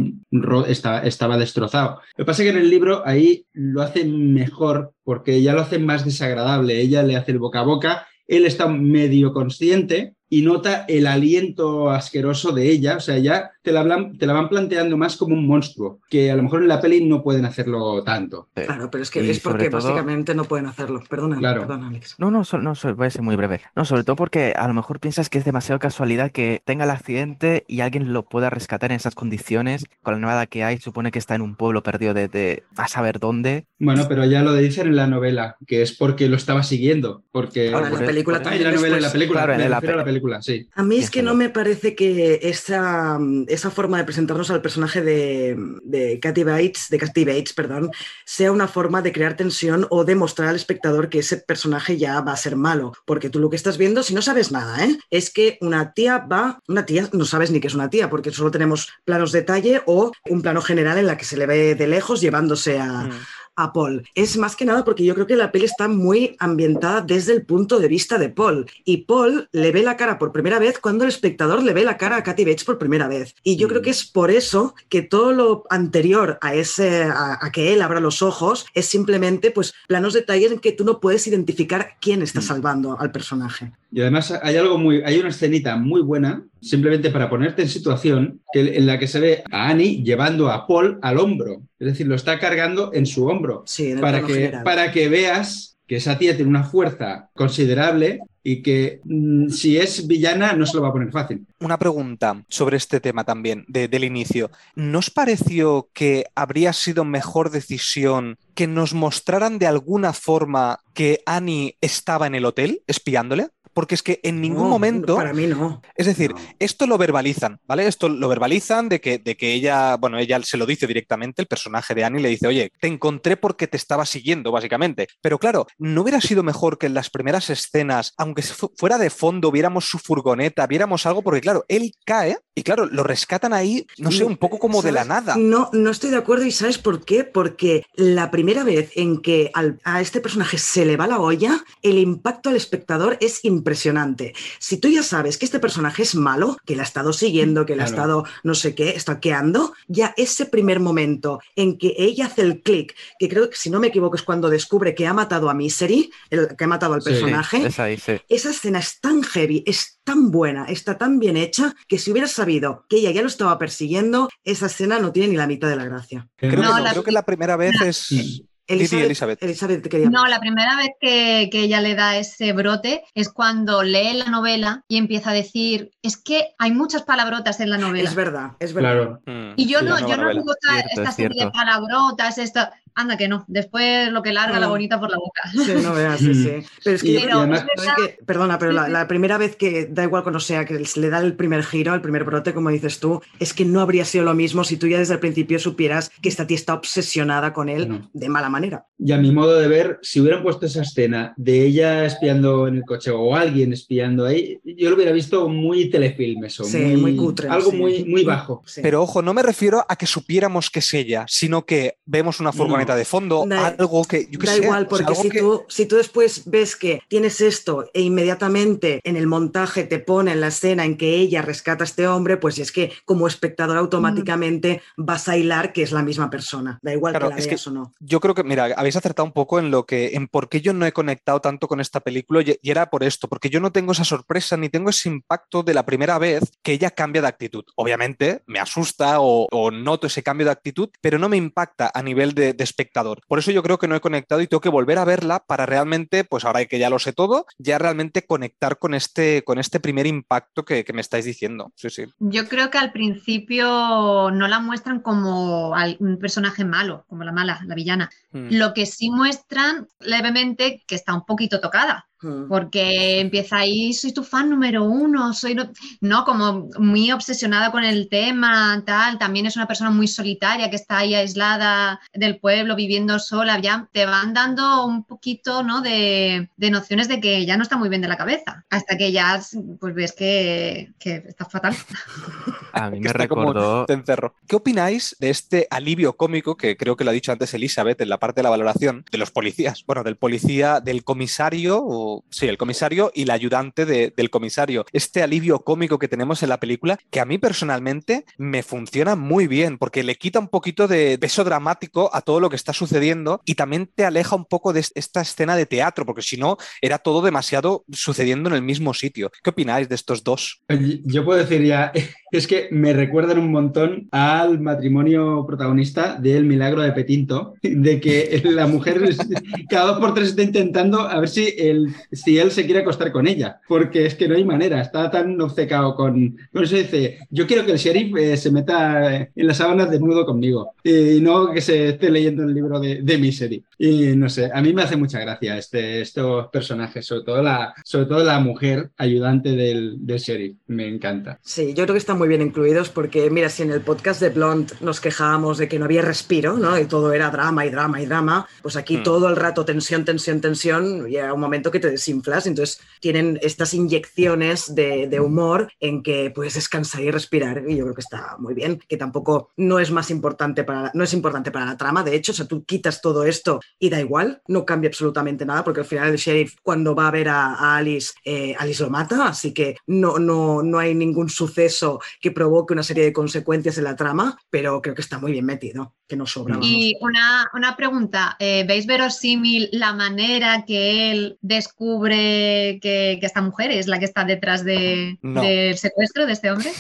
estaba destrozado. Lo que pasa es que en el libro ahí lo hacen mejor porque ya lo hacen más desagradable. Ella le hace el boca a boca, él está medio consciente y nota el aliento asqueroso de ella, o sea, ya te la, hablan- te la van planteando más como un monstruo, que a lo mejor en la peli no pueden hacerlo tanto. Claro, pero es que y es porque todo- básicamente no pueden hacerlo. Perdona, Claro. perdona, Alex. No, no, sol- no, voy a ser muy breve. No, sobre todo porque a lo mejor piensas que es demasiado casualidad que tenga el accidente y alguien lo pueda rescatar en esas condiciones, con la nevada que hay, supone que está en un pueblo perdido de, de a saber dónde. Bueno, pero ya lo dicen en la novela, que es porque lo estaba siguiendo, porque... Ahora, en la película Ah, también en la novela, en la película, Claro, en la refiero a la pe- película, sí. A mí es que no me parece que esa, esa forma de presentarnos al personaje de, de Kathy Bates, de Kathy Bates, perdón, sea una forma de crear tensión o de mostrar al espectador que ese personaje ya va a ser malo. Porque tú lo que estás viendo, si no sabes nada, ¿eh? es que una tía va, una tía, no sabes ni que es una tía, porque solo tenemos planos detalle o un plano general en la que se le ve de lejos llevándose a, a Paul. Es más que nada porque yo creo que la peli está muy ambientada desde el punto de vista de Paul. Y Paul le ve la cara por primera vez cuando el espectador le ve la cara a Kathy Bates por primera vez. Y yo Mm. creo que es por eso que todo lo anterior a ese a, a que él abra los ojos es simplemente pues planos detalles en que tú no puedes identificar quién está Mm. salvando al personaje. Y además hay algo muy, hay una escenita muy buena, simplemente para ponerte en situación, que, en la que se ve a Annie llevando a Paul al hombro. Es decir, lo está cargando en su hombro. Sí, en Para que, general. para que veas que esa tía tiene una fuerza considerable y que mm, si es villana no se lo va a poner fácil. Una pregunta sobre este tema también, de- del inicio. ¿No os pareció que habría sido mejor decisión que nos mostraran de alguna forma que Annie estaba en el hotel espiándole? Porque es que en ningún No, momento... Para mí no. Es decir, No. esto lo verbalizan, ¿vale? Esto lo verbalizan de que, de que ella, bueno, ella se lo dice directamente, el personaje de Annie le dice, oye, te encontré porque te estaba siguiendo, básicamente. Pero claro, ¿no hubiera sido mejor que en las primeras escenas, aunque fuera de fondo, viéramos su furgoneta, viéramos algo? Porque claro, él cae y claro, lo rescatan ahí, no sé, un poco como de la ¿Sabes? nada. No, no estoy de acuerdo y ¿sabes por qué? Porque la primera vez en que al- a este personaje se le va la olla, el impacto al espectador es impresionante. Si tú ya sabes que este personaje es malo, que le ha estado siguiendo, que le ha Claro. estado no sé qué, stalkeando, ya ese primer momento en que ella hace el clic, que creo que si no me equivoco es cuando descubre que ha matado a Misery, el, que ha matado al Sí, personaje, Es ahí, sí. esa escena es tan heavy, es tan buena, está tan bien hecha, que si hubieras sabido que ella ya lo estaba persiguiendo, esa escena no tiene ni la mitad de la gracia. Creo, No, que, no, la- creo que la primera vez es... Sí. Elizabeth, Elizabeth. Elizabeth quería No, la primera vez que, que, ella le da ese brote es cuando lee la novela y empieza a decir, es que hay muchas palabrotas en la novela. Es verdad, es verdad. Claro. Mm. Y yo sí, no, yo no digo esta, esta serie de palabrotas, esta, anda que no, después lo que larga la bonita por la boca. Sí, no veas, sí, sí. Pero es que, pero, además, es que perdona, pero la, la, primera vez que, da igual cuando sea, que le da el primer giro, el primer brote, como dices tú, es que no habría sido lo mismo si tú ya desde el principio supieras que esta tía está obsesionada con él no. de mala manera. Y a mi modo de ver, si hubieran puesto esa escena de ella espiando en el coche o alguien espiando ahí, yo lo hubiera visto muy telefilm eso, sí, muy, muy cutre. Algo sí. muy, muy bajo. Sí. Pero ojo, no me refiero a que supiéramos que es ella, sino que vemos una furgoneta de fondo, da, algo que yo que Da sé, igual, porque o sea, si, que... tú, si tú después ves que tienes esto e inmediatamente en el montaje te ponen la escena en que ella rescata a este hombre, pues es que como espectador automáticamente mm. vas a hilar que es la misma persona. Da igual claro, que la es veas que o no. Yo creo que, mira, habéis acertado un poco en lo que, en por qué yo no he conectado tanto con esta película y, y era por esto, porque yo no tengo esa sorpresa ni tengo ese impacto de la primera vez que ella cambia de actitud. Obviamente me asusta o, o noto ese cambio de actitud, pero no me impacta a nivel de, de, espectador. Por eso yo creo que no he conectado y tengo que volver a verla para realmente, pues ahora que ya lo sé todo, ya realmente conectar con este, con este primer impacto que, que me estáis diciendo. Sí, sí. Yo creo que al principio no la muestran como un personaje malo, como la mala, la villana. Mm. Lo que sí muestran levemente que está un poquito tocada. Mm. Porque empieza ahí, soy tu fan número uno, soy no, no, como muy obsesionada con el tema, tal. También es una persona muy solitaria que está ahí aislada del pueblo, viviendo sola. Ya te van dando un poquito ¿no? de, de nociones de que ya no está muy bien de la cabeza. Hasta que ya pues ves que, que está fatal. A mí me recordó. Te encerro. ¿Qué opináis de este alivio cómico que creo que lo ha dicho antes Elizabeth en la parte de la valoración de los policías? Bueno, del policía, del comisario o sí, el comisario y la ayudante de, del comisario. Este alivio cómico que tenemos en la película, que a mí personalmente me funciona muy bien, porque le quita un poquito de peso dramático a todo lo que está sucediendo y también te aleja un poco de esta escena de teatro, porque si no, era todo demasiado sucediendo en el mismo sitio. ¿Qué opináis de estos dos? Yo puedo decir ya, es que me recuerdan un montón al matrimonio protagonista del milagro de Petinto, de que la mujer cada dos por tres está intentando a ver si el si él se quiere acostar con ella, porque es que no hay manera, está tan obcecado con, con eso dice, yo quiero que el sheriff eh, se meta en las sábanas desnudo conmigo y no que se esté leyendo el libro de, de Misery. Y no sé, a mí me hace mucha gracia este, estos personajes, sobre todo la, sobre todo la mujer ayudante del, del sheriff, me encanta. Sí, yo creo que están muy bien incluidos porque, mira, si en el podcast de Blonde nos quejábamos de que no había respiro, ¿no? Y todo era drama y drama y drama, pues aquí mm. todo el rato tensión, tensión, tensión, y era un momento que te desinflas, entonces tienen estas inyecciones de, de, humor en que puedes descansar y respirar, y yo creo que está muy bien, que tampoco no es más importante para, no es importante para la trama, de hecho, o sea, tú quitas todo esto y da igual, no cambia absolutamente nada, porque al final el sheriff cuando va a ver a, a Alice, eh, Alice lo mata, así que no, no, no hay ningún suceso que provoque una serie de consecuencias en la trama, pero creo que está muy bien metido, que no sobra. Vamos. Y una, una pregunta, eh, ¿veis verosímil la manera que él descubre que, que, esta mujer es la que está detrás de, no. del secuestro de este hombre?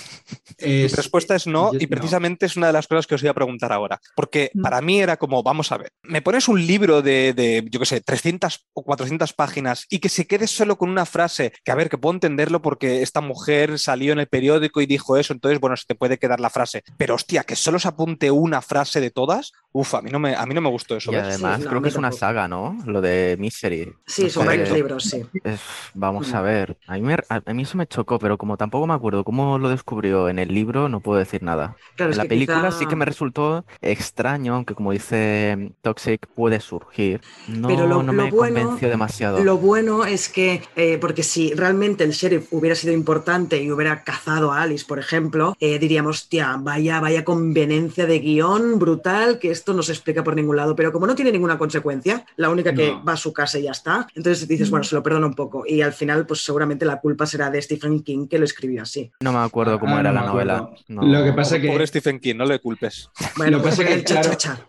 Eh, Mi respuesta es no, y precisamente no. es una de las cosas que os voy a preguntar ahora, porque mm. para mí era como, vamos a ver, me pones un libro de, de, yo qué sé, 300 o 400 páginas y que se quede solo con una frase, que a ver, que puedo entenderlo porque esta mujer salió en el periódico y dijo eso, entonces, bueno, se te puede quedar la frase, pero hostia, que solo se apunte una frase de todas, uff, a mí no me, a mí no me gustó eso. Y además sí, no, creo que es una saga, ¿no? Lo de Misery. Sí, son varios libros, sí. Es, vamos a ver, a mí, me, a mí, eso me chocó, pero como tampoco me acuerdo cómo lo descubrió en el libro, no puedo decir nada. Claro, en la película quizá... sí que me resultó extraño, aunque como dice Toxic puede surgir. No, pero lo, no me lo bueno, convenció demasiado. Lo bueno es que, eh, porque si realmente el sheriff hubiera sido importante y hubiera cazado a Alice, por ejemplo, eh, diríamos, tía, vaya, vaya conveniencia de guion brutal, que esto no se explica por ningún lado. Pero como no tiene ninguna consecuencia, la única que no. va a su casa y ya está, entonces dices, bueno, se lo perdono un poco. Y al final, pues seguramente la culpa será de Stephen King, que lo escribió así. No me acuerdo cómo Ah, era no la novela. No. Lo que pasa que Pobre Stephen King, no le culpes. Bueno, Lo que pasa pues que, claro, cha, cha.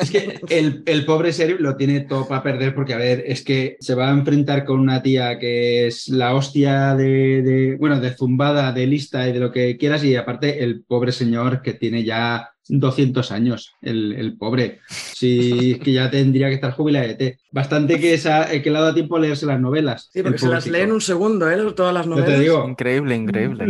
Es que el, el pobre sheriff lo tiene todo para perder porque, a ver, es que se va a enfrentar con una tía que es la hostia de, de, bueno, de zumbada, de lista y de lo que quieras y aparte el pobre señor que tiene ya 200 años, el, el pobre. Sí, que ya tendría que estar jubilado. Bastante que, esa, que le ha dado tiempo a leerse las novelas. Sí, porque se las lee en un segundo, ¿eh? Todas las Yo novelas. te digo. Increíble, increíble.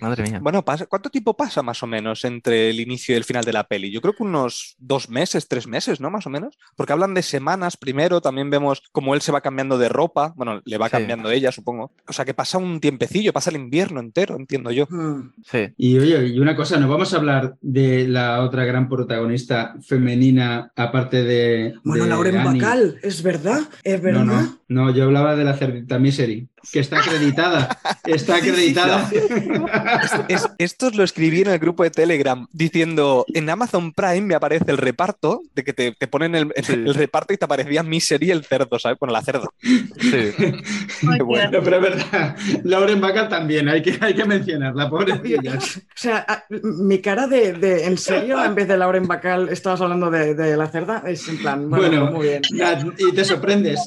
Madre mía. Bueno, ¿cuánto tiempo pasa más o menos entre el inicio y el final de la peli? Yo creo que unos dos meses, tres meses, ¿no? Más o menos. Porque hablan de semanas primero, también vemos cómo él se va cambiando de ropa, bueno, le va Sí. cambiando ella, supongo. O sea que pasa un tiempecillo, pasa el invierno entero, entiendo yo. Mm. Sí. Y oye, y una cosa, ¿no vamos a hablar de la otra gran protagonista femenina, aparte de. Bueno, de Lauren Annie? Bacall, ¿es verdad? ¿Es No, verdad? no, no, yo hablaba de la cerdita Misery, que está acreditada. Está acreditada. Es- esto lo escribí en el grupo de Telegram diciendo, en Amazon Prime me aparece el reparto, de que te, te ponen el, el- reparto y te aparecía Misery el cerdo, ¿sabes? Bueno, la cerda. Sí. Bueno. No, pero es verdad, Lauren Bacall también, hay que, hay que mencionarla, pobrecilla. O sea, a- mi cara de, de ¿en serio? En vez de Lauren Bacall, estabas hablando de, de la cerda. Es en plan, bueno, Bueno, muy bien. Y te sorprendes.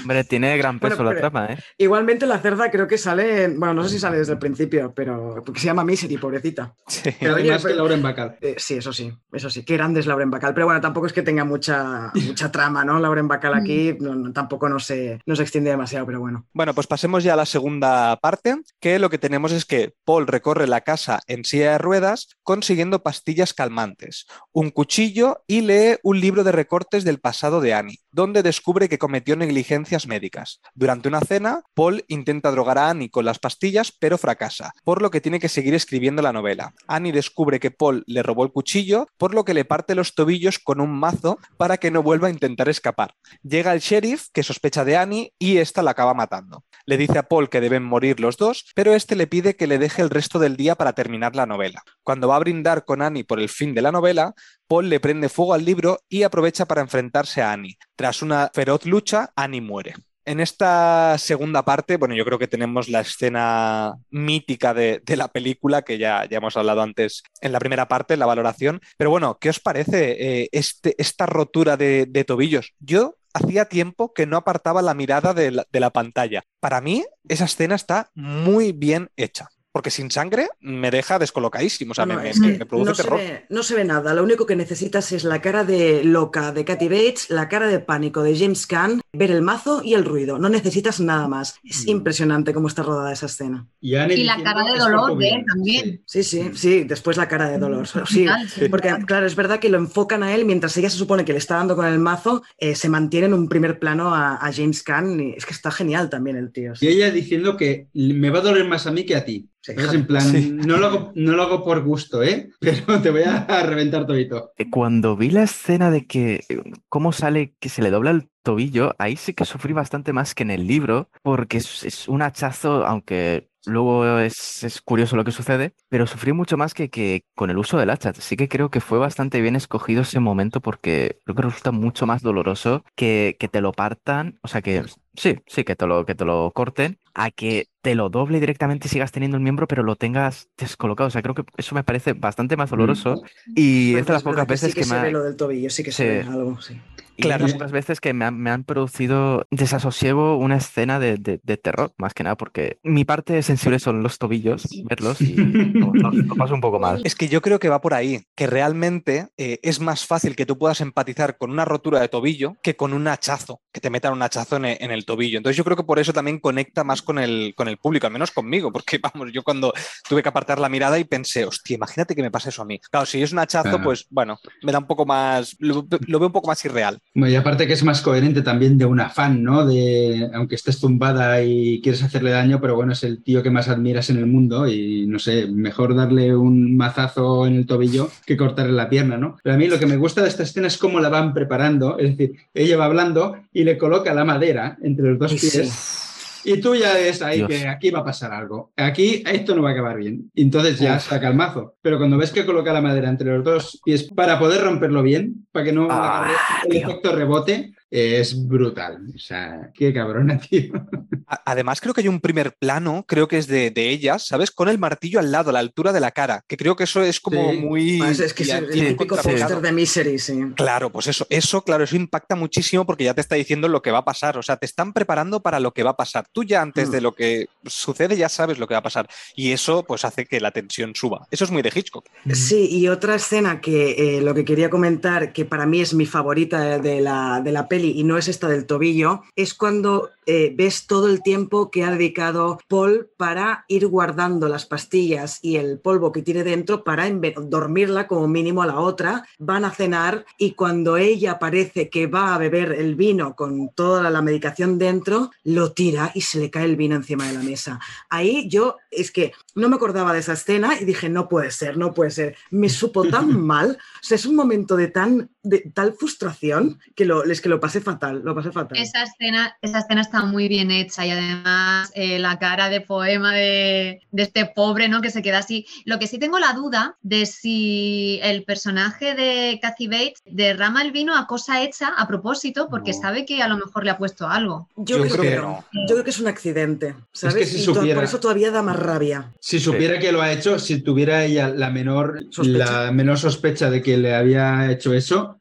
Hombre, tiene gran Bueno, peso la trama, ¿eh? Igualmente la cerda creo que sale, en- bueno, no sé si sale desde el principio, pero porque se llama Misery, pobrecita. Sí. Pero Oye, más que pero- Lauren Bacall. Eh, sí, eso sí, eso sí, qué grande es Lauren Bacall, pero bueno, tampoco es que tenga mucha, mucha trama, ¿no? Lauren Bacall aquí no- no- tampoco no se, no se extiende demasiado, pero bueno. Bueno, pues pasemos ya a la segunda parte, que lo que tenemos es que Paul recorre la casa en silla de ruedas consiguiendo pastillas calmantes, un cuchillo y lee un libro de recortes del pasado de Annie, donde descubre que cometió negligencias médicas. Durante una cena, Paul intenta drogar a Annie con las pastillas, pero fracasa, por lo que tiene que seguir escribiendo la novela. Annie descubre que Paul le robó el cuchillo, por lo que le parte los tobillos con un mazo para que no vuelva a intentar escapar. Llega el sheriff, que sospecha de Annie, y esta la acaba matando. Le dice a Paul que deben morir los dos, pero este le pide que le deje el resto del día para terminar la novela. Cuando va a brindar con Annie por el fin de la novela, Paul le prende fuego al libro y aprovecha para enfrentarse a Annie. Tras una feroz lucha, Annie muere. En esta segunda parte, bueno, yo creo que tenemos la escena mítica de, la película, que ya, ya hemos hablado antes en la primera parte, la valoración. Pero bueno, ¿qué os parece eh, este, esta rotura de tobillos? Yo hacía tiempo que no apartaba la mirada de la, pantalla. Para mí, esa escena está muy bien hecha. Porque sin sangre me deja descolocadísimo. O sea, Bueno, me, produce no, se terror. ve, no se ve nada, lo único que necesitas es la cara de loca de Kathy Bates, la cara de pánico de James Caan, ver el mazo y el ruido, no necesitas nada más. Es Mm. impresionante cómo está rodada esa escena. Y, la cara de "Es dolor de él bien". también. Sí, sí, sí, después la cara de dolor. Sí, Brutal, sí, porque claro, es verdad que lo enfocan a él mientras ella se supone que le está dando con el mazo, eh, se mantiene en un primer plano a, a James Caan y es que está genial también el tío. Y ella diciendo que me va a doler más a mí que a ti. Sí, Es en plan, Sí. no, lo hago, no lo hago por gusto, ¿eh? Pero te voy a reventar todito. Cuando vi la escena de que cómo sale que se le dobla el tobillo, ahí sí que sufrí bastante más que en el libro, porque es, es un hachazo, aunque luego es, es curioso lo que sucede, pero sufrí mucho más que, que con el uso del hacha. Sí que creo que fue bastante bien escogido ese momento porque creo que resulta mucho más doloroso que, que te lo partan, o sea que sí, sí, que te lo, que te lo corten, a que te lo doble directamente y sigas teniendo el miembro, pero lo tengas descolocado. O sea, creo que eso me parece bastante más doloroso. Y Bueno, es de las verdad pocas veces sí que, que, se me ve lo del tobillo, sí que se Sí. ve algo, sí. y Claro. las pocas veces que me han, me han producido desasosiego una escena de, de- de terror, más que nada, porque mi parte sensible son los tobillos, verlos y lo, lo- lo paso un poco mal. Es que yo creo que va por ahí, que realmente eh, es más fácil que tú puedas empatizar con una rotura de tobillo que con un hachazo, que te metan un hachazo en en el, tobillo. Entonces yo creo que por eso también conecta más con el, con el público, al menos conmigo, porque vamos, yo cuando tuve que apartar la mirada y pensé, hostia, imagínate que me pasa eso a mí. Claro, si es un hachazo, pues bueno, me da un poco más, lo, lo veo un poco más irreal. Bueno, y aparte que es más coherente también de un afán, ¿no? De, aunque estés tumbada y quieres hacerle daño, pero bueno, es el tío que más admiras en el mundo y no sé, mejor darle un mazazo en el tobillo que cortarle la pierna, ¿no? Pero a mí lo que me gusta de esta escena es cómo la van preparando, es decir, ella va hablando y le coloca la madera entre los dos Y sí. Y tú ya ves ahí Dios. que aquí va a pasar algo. Aquí esto no va a acabar bien. Entonces ya Uf. saca el mazo. Pero cuando ves que coloca la madera entre los dos pies para poder romperlo bien, para que no Ah, el efecto rebote, es brutal. O sea, qué cabrona, tío. Además, creo que hay un primer plano, creo que es de, de ellas, ¿sabes? Con el martillo al lado, a la altura de la cara, que creo que eso es como Sí. muy... Es, que es el, típico póster de Misery, sí. Claro, pues eso, eso, claro, eso impacta muchísimo porque ya te está diciendo lo que va a pasar. O sea, te están preparando para lo que va a pasar. Tú ya antes Mm. de lo que sucede ya sabes lo que va a pasar. Y eso, pues, hace que la tensión suba. Eso es muy de Hitchcock. Sí, y otra escena que eh, lo que quería comentar, que para mí es mi favorita de la, de la peli y no es esta del tobillo, es cuando eh, ves todo el tiempo que ha dedicado Paul para ir guardando las pastillas y el polvo que tiene dentro para dormirla como mínimo a la otra. Van a cenar y cuando ella parece que va a beber el vino con toda la medicación dentro, lo tira y se le cae el vino encima de la mesa. Ahí yo es que no me acordaba de esa escena y dije, no puede ser, no puede ser. Me supo tan mal. O sea, es un momento de tan de tal frustración que lo, es que lo pasé fatal, lo pasé fatal. Esa escena, esa escena está muy bien hecha y además eh, la cara de poema de, de este pobre, ¿no? Que se queda así. Lo que sí tengo la duda de si el personaje de Kathy Bates derrama el vino a cosa hecha a propósito porque No. sabe que a lo mejor le ha puesto algo. Yo, Yo creo, creo que no. Yo creo que es un accidente, ¿sabes? que si Y supiera- por eso todavía da más rabia. Si supiera que lo ha hecho, si tuviera ella la menor Sospecha. la menor sospecha de que le había hecho eso,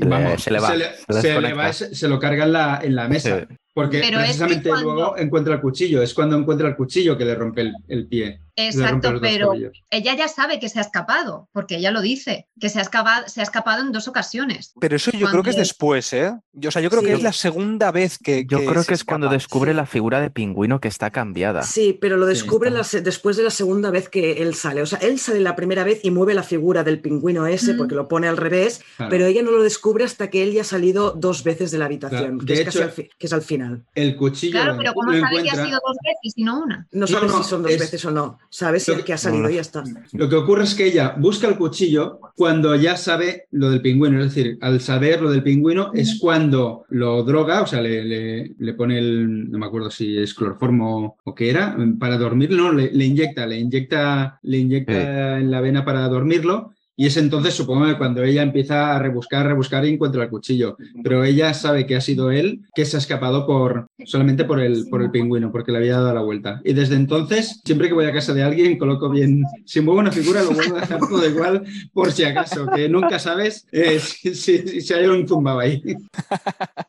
vamos, se le va, se, le- se se le desconecta. va y se- se lo carga en la, en la mesa. Sí. Porque Pero es que precisamente cuando- luego encuentra el cuchillo. Es cuando encuentra el cuchillo que le rompe el, el pie. Exacto, pero ella ya sabe que se ha escapado, porque ella lo dice, que se ha escapado, se ha escapado en dos ocasiones. Pero eso yo creo que es después, ¿eh? Yo, o sea, yo creo Sí. que es la segunda vez que. Yo creo que es cuando descubre Sí. la figura de pingüino que está cambiada. Sí, pero lo descubre la después de la segunda vez que él sale. O sea, él sale la primera vez y mueve la figura del pingüino ese Mm. porque lo pone al revés, Claro. pero ella no lo descubre hasta que él ya ha salido dos veces de la habitación, Claro, que, de es casi hecho- al fi- que es al final. El cuchillo Claro, pero ¿cómo sabe que ha sido dos veces y no una? No No, sabes no, si son dos es- veces o no. Sabes el que- ha salido ya está. Lo que ocurre es que ella busca el cuchillo cuando ya sabe lo del pingüino. Es decir, al saber lo del pingüino es cuando lo droga, o sea, le, le- le pone el, no me acuerdo si es cloroformo o qué era, para dormir, no, le, le inyecta, le inyecta, le inyecta en la vena para dormirlo. Y es entonces, supongo que cuando ella empieza a rebuscar, rebuscar y encuentra el cuchillo. Pero ella sabe que ha sido él que se ha escapado por, solamente por el, por el pingüino, porque le había dado la vuelta. Y desde entonces, siempre que voy a casa de alguien, coloco bien, si muevo una figura, lo vuelvo a dejar todo igual, por si acaso, que nunca sabes eh, si, si- si hay un zumbado ahí.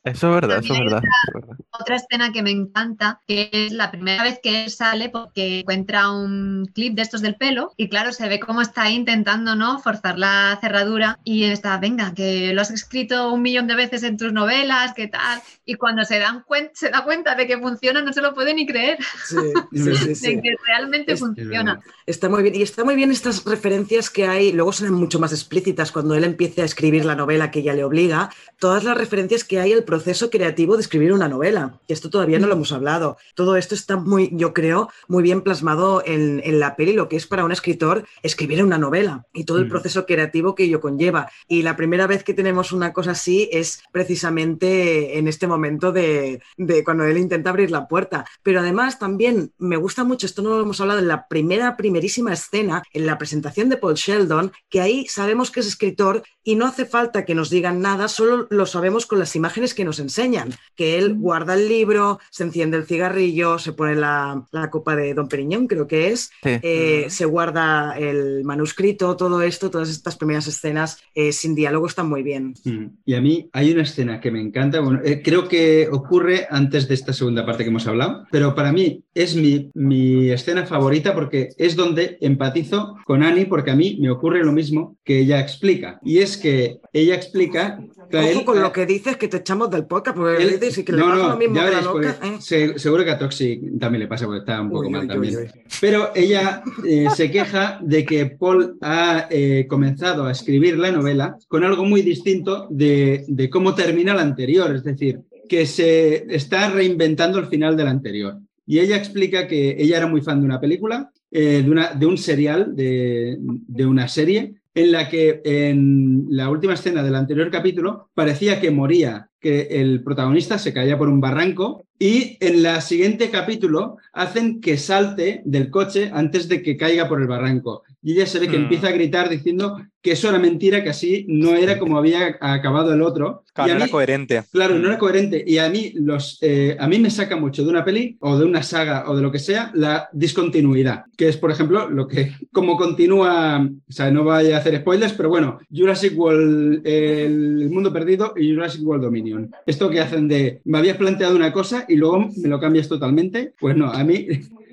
Eso es verdad, eso es verdad. verdad. Otra escena que me encanta, que es la primera vez que él sale porque encuentra un clip de estos del pelo y claro, se ve cómo está intentando no forzar la cerradura y está, venga, que lo has escrito un millón de veces en tus novelas, qué tal, y cuando se, dan cuen- se da cuenta de que funciona no se lo puede ni creer, Sí, sí, sí, sí. de que realmente Es- funciona. Está muy bien. Y está muy bien estas referencias que hay, luego serán mucho más explícitas cuando él empiece a escribir la novela que ella le obliga, todas las referencias que hay al proceso creativo de escribir una novela. Que esto todavía no lo hemos hablado. Todo esto está muy, yo creo, muy bien plasmado en, en la peli, lo que es para un escritor escribir una novela y todo el Mm. Proceso creativo que ello conlleva. Y la primera vez que tenemos una cosa así es precisamente en este momento de, de cuando él intenta abrir la puerta. Pero además también me gusta mucho, esto no lo hemos hablado en la primera, primerísima escena, en la presentación de Paul Sheldon, que ahí sabemos que es escritor y no hace falta que nos digan nada, solo lo sabemos con las imágenes que nos enseñan, que él guarda el libro, se enciende el cigarrillo, se pone la, la copa de Don Periñón, creo que es, Sí. eh, se guarda el manuscrito, todo esto, todas estas primeras escenas eh, sin diálogo están muy bien. Mm. Y a mí hay una escena que me encanta, bueno, eh, creo que ocurre antes de esta segunda parte que hemos hablado, pero para mí es mi, mi escena favorita porque es donde empatizo con Annie porque a mí me ocurre lo mismo que ella explica. Y es que ella explica... Ojo él- con lo que dices que te echamos del podcast, porque él- dices que le pasa no, lo mismo a la veréis, loca. porque ¿eh? se- seguro que a Toxic también le pasa porque está un poco Uy, mal uy, también. uy. Pero ella eh, se queja de que Paul ha eh, comenzado a escribir la novela con algo muy distinto de, de cómo termina la anterior, es decir, que se está reinventando el final de la anterior. Y ella explica que ella era muy fan de una película, eh, de, una, de un serial, de, de una serie, en la que en la última escena del anterior capítulo parecía que moría que el protagonista se caía por un barranco y en el siguiente capítulo hacen que salte del coche antes de que caiga por el barranco. Y ella se ve que Mm. empieza a gritar diciendo que eso era mentira, que así no era como había acabado el otro. Claro, Y a no era coherente. Claro, no era coherente. Y a mí, los, eh, a mí me saca mucho de una peli o de una saga o de lo que sea la discontinuidad, que es, por ejemplo, lo que, como continúa, o sea, no vaya a hacer spoilers, pero bueno, Jurassic World, El Mundo Perdido y Jurassic World Dominion. Esto que hacen de, me habías planteado una cosa y luego me lo cambias totalmente, pues no, a mí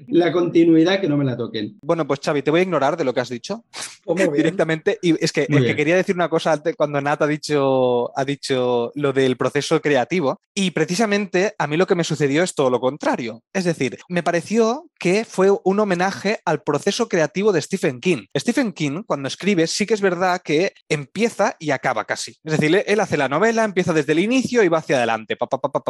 la continuidad que no me la toquen. Bueno, pues Xavi, te voy a ignorar de lo que has dicho directamente. Y es que, que quería decir una cosa antes cuando Nat ha dicho, ha dicho lo del proceso creativo. Y precisamente a mí lo que me sucedió es todo lo contrario. Es decir, me pareció que fue un homenaje al proceso creativo de Stephen King. Stephen King, cuando escribe, sí que es verdad que empieza y acaba casi. Es decir, él hace la novela, empieza desde el inicio y va hacia adelante. Pa, pa, pa,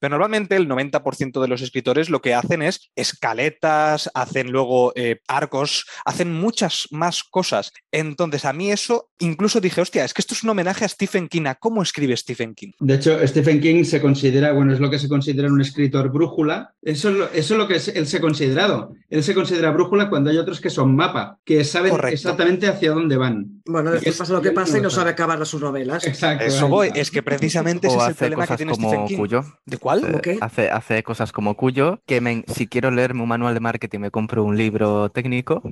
Pero normalmente el 90% de los escritores lo que hacen es escaletas, hacen luego eh, arcos, hacen muchas más cosas. Entonces, a mí eso incluso dije, hostia, es que esto es un homenaje a Stephen King, a cómo escribe Stephen King. De hecho, Stephen King se considera, bueno, es lo que se considera un escritor brújula. Eso, eso es lo que es el se ha considerado. Él se considera brújula cuando hay otros que son mapa, que saben Correcto. exactamente hacia dónde van. Bueno, después es- pasa lo que pasa y no sabe acabar sus novelas. Exacto. Eso voy, es que precisamente ese es el hace problema que cosas tiene como Stephen King. Cuyo. ¿De cuál? ¿Cómo Eh, qué? Hace, hace cosas como Cuyo, que me- si quiero leerme un manual de marketing me compro un libro técnico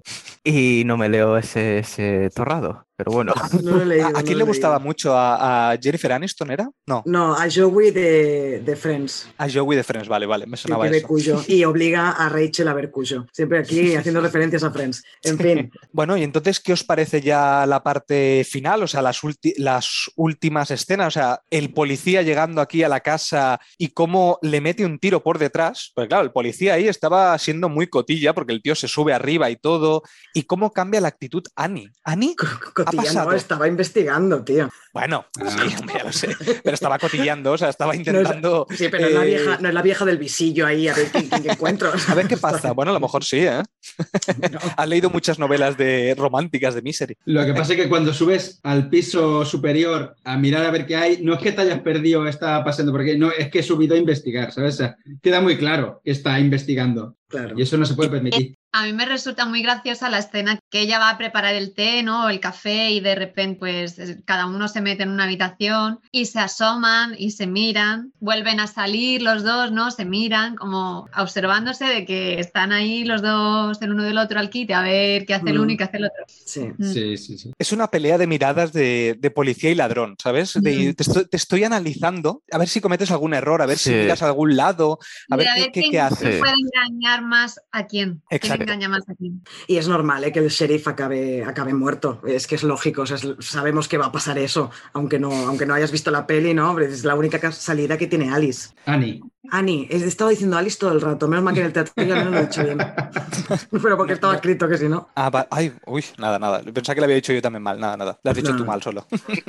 y no me leo ese, ese torrado. Pero bueno, No lo he leído. ¿A, a quién le gustaba leído. mucho? ¿A, a Jennifer Aniston era? No, No, a Joey de, de Friends, a Joey de Friends, vale, vale, me sonaba eso. Cuyo, y obliga a Rachel a ver Cuyo. Siempre aquí haciendo referencias a Friends. En fin, Bueno, y entonces, ¿qué os parece ya la parte final? O sea, las, las últimas escenas, o sea, el policía llegando aquí a la casa y cómo le mete un tiro por detrás. Pues claro, el policía ahí estaba siendo muy cotilla porque el tío se sube arriba y todo. Y cómo cambia la actitud Annie. Annie, estaba investigando, tío bueno, Ah. sí, hombre, ya lo sé, pero estaba cotilleando, o sea, estaba intentando... Sí, pero no, es la eh, vieja, no es la vieja del visillo ahí, a ver quién, quién encuentro. A ver qué pasa. Bueno, a lo mejor sí, ¿eh? Has leído muchas novelas de románticas de Misery. Lo que pasa es que cuando subes al piso superior a mirar a ver qué hay, no es que te hayas perdido, está pasando por aquí, no, es que he subido a investigar, ¿sabes? O sea, queda muy claro que está investigando Claro. y eso no se puede permitir. A mí me resulta muy graciosa la escena que ella va a preparar el té, ¿no? O el café y de repente pues es- cada uno se mete en una habitación y se asoman y se miran, vuelven a salir los dos, ¿no? Se miran como observándose de que están ahí los dos el uno del otro al quite a ver qué hace el Mm. uno y qué hace el otro. Sí. Mm. Sí, sí, sí. Es una pelea de miradas de, de policía y ladrón, ¿sabes? De- Mm. te, estoy, te estoy analizando, a ver si cometes algún error, a ver si miras a algún lado, a ver De qué, qué- quién qué haces. Sí. puede engañar más a quién. ¿Quién Exacto. engaña más a quién? Y es normal ¿eh? que el sheriff acabe, acabe muerto. Es que es lógico. o sea, es- sabemos que va a pasar eso, aunque no, aunque no hayas visto la peli, ¿no? Es la única ca- salida que tiene Alice. Annie. Annie, he estado diciendo Alice todo el rato. Menos mal que en el teatro yo no lo he dicho bien. Pero porque estaba escrito que si no. Ah, va- ay, uy, nada, nada. Pensaba que lo había dicho yo también mal, nada, nada. Lo has dicho No, tú no. mal solo.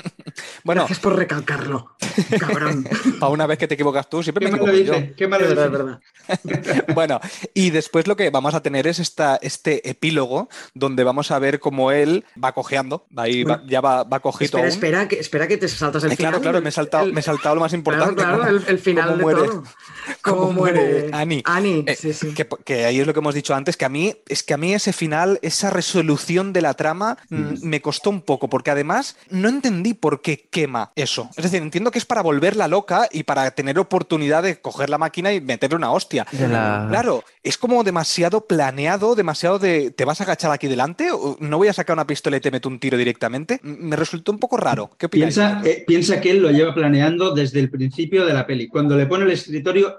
bueno, Gracias por recalcarlo. Cabrón. para una vez que te equivocas tú, siempre Qué me equivoco yo. dice, qué mal Es verdad, es dice. verdad. Bueno, y después lo que vamos a tener es esta, este epílogo donde vamos a ver cómo él va cojeando, ahí va- ya va, va cojito Espera, aún. espera que, espera que te saltas el Eh, final. claro, claro, me he saltado, El- me he saltado lo más importante. claro, el, el final de todo. cómo Cómo muere Annie. Annie, Eh, sí, sí. Que, que ahí es lo que hemos dicho antes, que a mí es que a mí ese final, esa resolución de la trama mm, Mm. me costó un poco, porque además no entendí por qué quema eso. Es decir, entiendo que es para volverla loca y para tener oportunidad de coger la máquina y meterle una hostia. la- Claro, es como demasiado planeado, demasiado de ¿te vas a agachar aquí delante? ¿O no voy a sacar una pistola y te meto un tiro directamente? Me resultó un poco raro. ¿Qué? Piensa, eh, piensa que él lo lleva planeando desde el principio de la peli. Cuando le pone el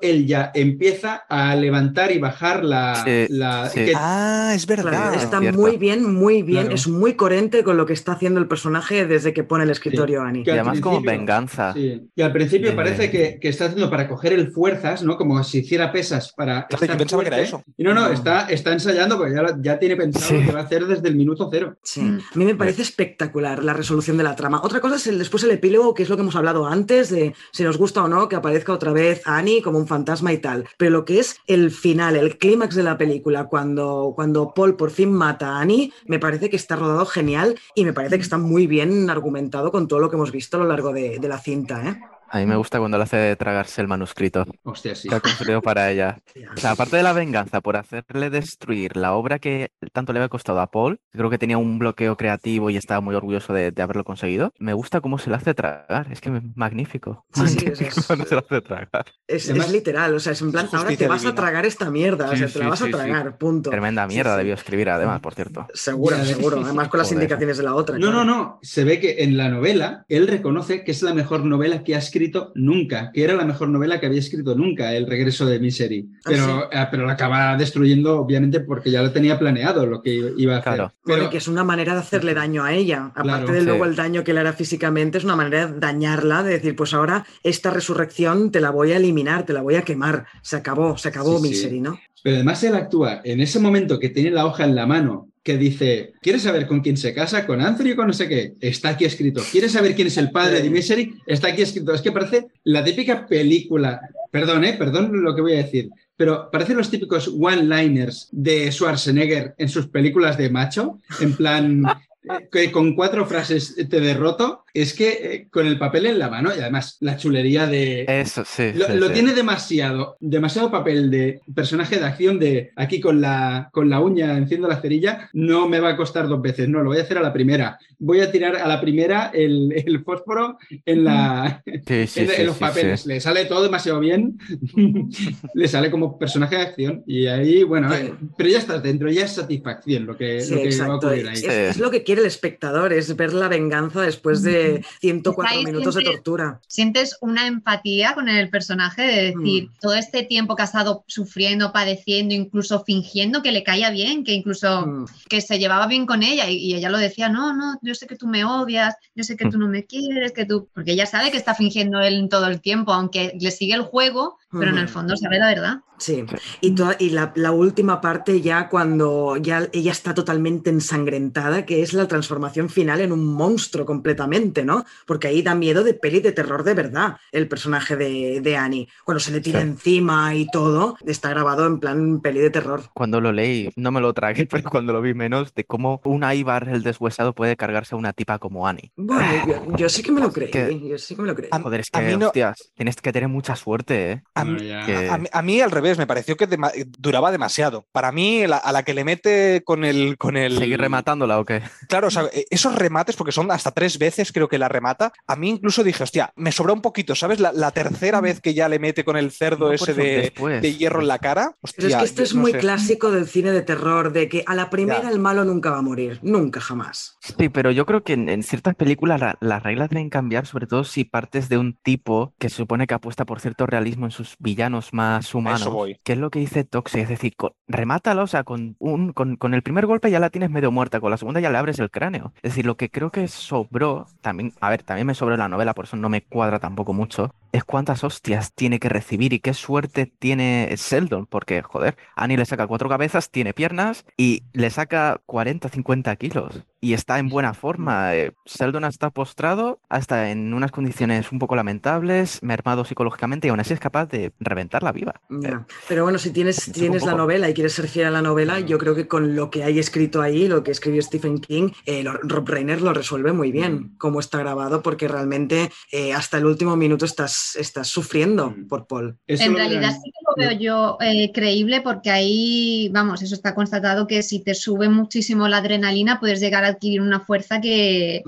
él ya empieza a levantar y bajar la... Sí, la- sí. que- Ah, es verdad. Claro, está muy bien, muy bien. Claro. Es muy coherente con lo que está haciendo el personaje desde que pone el escritorio Annie. que Y además como venganza. Sí. Y al principio De- parece que, que está haciendo para coger el fuerzas, ¿no? Como si hiciera pesas para. Claro, yo pensaba que era eso. Y no, no, No. está, está ensayando porque ya, ya tiene pensado Sí. lo que va a hacer desde el minuto cero. Sí, Mm. a mí me parece espectacular la resolución de la trama. Otra cosa es el, después el epílogo, que es lo que hemos hablado antes, de si nos gusta o no que aparezca otra vez Annie como un fantasma y tal. Pero lo que es el final, el clímax de la película, cuando, cuando Paul por fin mata a Annie, me parece que está rodado genial y me parece que está muy bien argumentado con todo lo que hemos visto a lo largo de, de la cinta. ¿eh? A mí me gusta cuando le hace tragarse el manuscrito Hostia, sí. que ha construido para ella. O sea, aparte de la venganza por hacerle destruir la obra que tanto le había costado a Paul, creo que tenía un bloqueo creativo y estaba muy orgulloso de, de haberlo conseguido. Me gusta cómo se le hace tragar. Es que es magnífico. Sí, es- cuando se lo hace tragar. Es, Además- es literal, o sea, es en plan, ahora te vas a tragar esta mierda, o Sí, sea, te la vas sí, a sí. tragar, punto. Tremenda mierda sí. debió escribir, además, por cierto. Seguro, seguro. Además con las Joder. indicaciones de la otra. No, claro. no, no. Se ve que en la novela él reconoce que es la mejor novela que ha escrito nunca, que era la mejor novela que había escrito nunca, El regreso de Misery. Ah, Pero, eh, pero la acaba destruyendo, obviamente, porque ya lo tenía planeado lo que iba a hacer. Claro. Bueno, Pero, que es una manera de hacerle daño a ella. Aparte Claro, de sí. luego el daño que le hará físicamente, es una manera de dañarla, de decir, pues ahora esta resurrección te la voy a eliminar, te la voy a quemar. Se acabó, se acabó Sí, sí. Misery, ¿no? Pero además él actúa en ese momento que tiene la hoja en la mano, que dice, ¿quieres saber con quién se casa? ¿Con Anthony o con no sé qué? Está aquí escrito. ¿Quieres saber quién es el padre de Misery? Está aquí escrito. Es que parece la típica película, perdón, eh, perdón lo que voy a decir, pero parecen los típicos one-liners de Schwarzenegger en sus películas de macho, en plan... eh, que con cuatro frases te derroto, es que eh, con el papel en la mano y además la chulería de, Eso, sí. lo, sí, lo sí. tiene demasiado, demasiado papel de personaje de acción de aquí con la, con la uña enciendo la cerilla, no me va a costar dos veces, no, lo voy a hacer a la primera. Voy a tirar a la primera el, el fósforo en, la, Sí, sí, en, sí, en los sí, papeles. sí. Le sale todo demasiado bien, le sale como personaje de acción y ahí, bueno, Sí. eh, pero ya estás dentro, ya es satisfacción lo que, Sí, lo que va a ocurrir ahí. Es, es lo que quiere el espectador, es ver la venganza después de 104 Ahí minutos de tortura. Sientes una empatía con el personaje de decir, Mm. todo este tiempo que ha estado sufriendo, padeciendo, incluso fingiendo que le caía bien, que incluso Mm. que se llevaba bien con ella y, y ella lo decía, no, no, yo sé que tú me odias, yo sé que tú no me quieres, que tú, porque ella sabe que está fingiendo él todo el tiempo, aunque le sigue el juego, pero en el fondo sabe la verdad. Sí, y, toda- y la, la última parte ya cuando ya ella está totalmente ensangrentada, que es la transformación final en un monstruo completamente, ¿no? Porque ahí da miedo de peli de terror de verdad el personaje de, de Annie. Cuando se le tira Sí. encima y todo, está grabado en plan peli de terror. Cuando lo leí, no me lo tragué, pero cuando lo vi menos, de cómo un Ibar, el deshuesado, puede cargarse a una tipa como Annie. Bueno, yo, yo sí que me lo creí, Que- yo sí que me lo creí. A- Joder, es a que, mí no- hostias, tienes que tener mucha suerte, ¿eh? A Mí- que- A mí, a mí, al revés, me pareció que dema- duraba demasiado. Para mí, la- a la que le mete con el, con el. ¿Seguir rematándola o qué? Claro, o sea, e- esos remates, porque son hasta tres veces creo que la remata, a mí incluso dije, hostia, me sobra un poquito, ¿sabes? La, la tercera vez que ya le mete con el cerdo No, ese eso, de, de hierro en la cara. Pero es que esto es no muy sé. clásico del cine de terror, de que a la primera Ya. el malo nunca va a morir, nunca jamás. Sí, pero yo creo que en, en ciertas películas la- las reglas deben cambiar, sobre todo si partes de un tipo que se supone que apuesta por cierto realismo en sus villanos más humanos. voy. Que es lo que dice Toxic, es decir, con- remátala, o sea, con, un, con, con el primer golpe ya la tienes medio muerta, con la segunda ya le abres el cráneo. Es decir, lo que creo que sobró, también, a ver, también me sobró la novela, por eso no me cuadra tampoco mucho, es cuántas hostias tiene que recibir y qué suerte tiene Sheldon, porque, joder, Annie le saca cuatro cabezas, tiene piernas y le saca 40, 50 kilos. Y está en buena forma. eh, Sheldon está postrado, hasta en unas condiciones un poco lamentables, mermado psicológicamente, y aún así es capaz de reventarla viva. Ya. Pero bueno, si tienes, tienes la novela y quieres ser fiel a la novela, yo creo que con lo que hay escrito ahí, lo que escribió Stephen King, eh, lo- Rob Reiner lo resuelve muy bien, Mm. cómo está grabado, porque realmente eh, hasta el último minuto estás, estás sufriendo Mm. por Paul. Eso en realidad sí que lo veo yo eh, creíble porque ahí, vamos, eso está constatado que si te sube muchísimo la adrenalina puedes llegar a adquirir una fuerza que,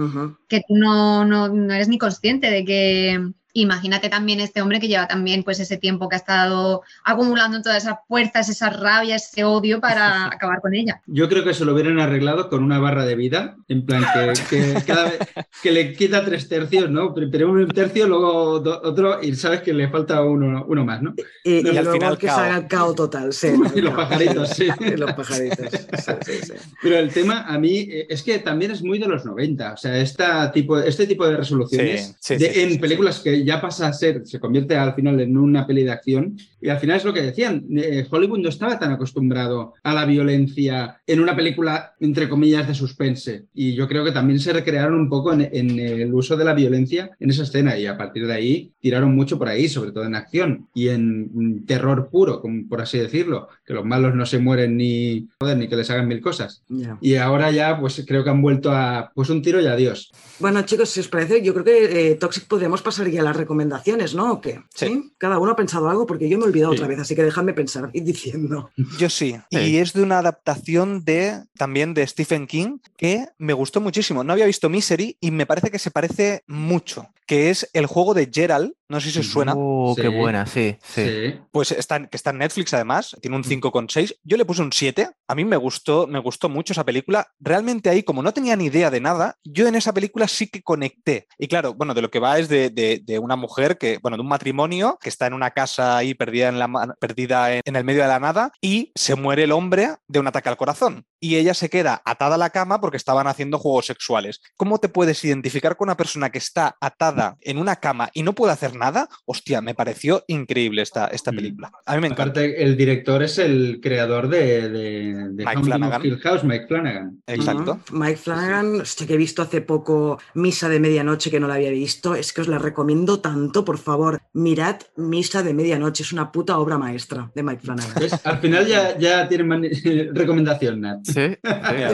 que tú no, no, no eres ni consciente de que... Imagínate también este hombre que lleva también pues ese tiempo que ha estado acumulando todas esas fuerzas, esas rabias, ese odio para acabar con ella. Yo creo que se lo hubieran arreglado con una barra de vida, en plan que, que cada vez que le quita tres tercios, ¿no? Primero un tercio, luego do- otro, y sabes que le falta uno, uno más, ¿no? Y, No, y y al luego final que salga el cao total, sí. Y los pajaritos, sí. Y los pajaritos. sí, sí, sí. Pero el tema a mí eh, es que también es muy de los 90, o sea, esta tipo, este tipo de resoluciones Sí, sí, de- sí, sí, en sí, películas que ya pasa a ser, se convierte al final en una peli de acción, y al final es lo que decían, eh, Hollywood no estaba tan acostumbrado a la violencia en una película, entre comillas, de suspense, y yo creo que también se recrearon un poco en, en el uso de la violencia en esa escena, y a partir de ahí tiraron mucho por ahí, sobre todo en acción y en mm, terror puro, como por así decirlo, que los malos no se mueren ni, joder, ni que les hagan mil cosas. Ya. Y ahora ya, pues creo que han vuelto a pues un tiro y adiós. Bueno, chicos, si os parece, yo creo que eh, Toxic podríamos pasar ya a las las recomendaciones, ¿no? ¿O qué? Sí. Cada uno ha pensado algo porque yo me he olvidado Sí. otra vez, así que dejadme pensar y diciendo. Yo sí. Sí. Y es de una adaptación de también de Stephen King que me gustó muchísimo. No había visto Misery y me parece que se parece mucho, que es el juego de Gerald. No sé si os suena. Oh, qué Sí. buena, sí, sí. Sí. Pues está, en- que está en Netflix además, tiene un Mm. 5,6. Yo le puse un 7. A mí me gustó, me gustó mucho esa película. Realmente ahí, como no tenía ni idea de nada, yo en esa película sí que conecté. Y claro, bueno, de lo que va es de, de- de una mujer que, bueno, de un matrimonio que está en una casa ahí perdida en, la, perdida en, en el medio de la nada y se muere el hombre de un ataque al corazón. Y ella se queda atada a la cama porque estaban haciendo juegos sexuales. ¿Cómo te puedes identificar con una persona que está atada en una cama y no puede hacer nada? Hostia, me pareció increíble esta, esta Mm. película. A mí me encanta. Aparte, el director es el creador de, de, de Mike Flanagan. Hill House, Mike Flanagan. Exacto. Mike Flanagan, hostia, que he visto hace poco Misa de Medianoche, que no la había visto. Es que os la recomiendo tanto, por favor. Mirad Misa de Medianoche, es una puta obra maestra de Mike Flanagan. ¿Ves? Al final ya, ya tienen recomendación, Nat. Sí,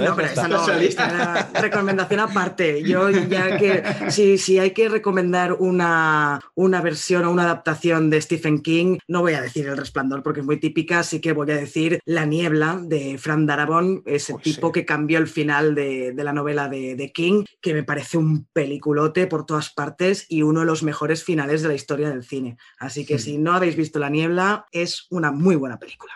No, pero Ya esa está. no, Casualidad. esta era recomendación aparte. Yo ya que si, si hay que recomendar una, una versión o una adaptación de Stephen King, no voy a decir El Resplandor porque es muy típica, así que voy a decir La Niebla de Fran Darabont, ese tipo sí. que cambió el final de, de la novela de, de King, que me parece un peliculote por todas partes y uno de los mejores finales de la historia del cine. Así que si no habéis visto La Niebla, es una muy buena película.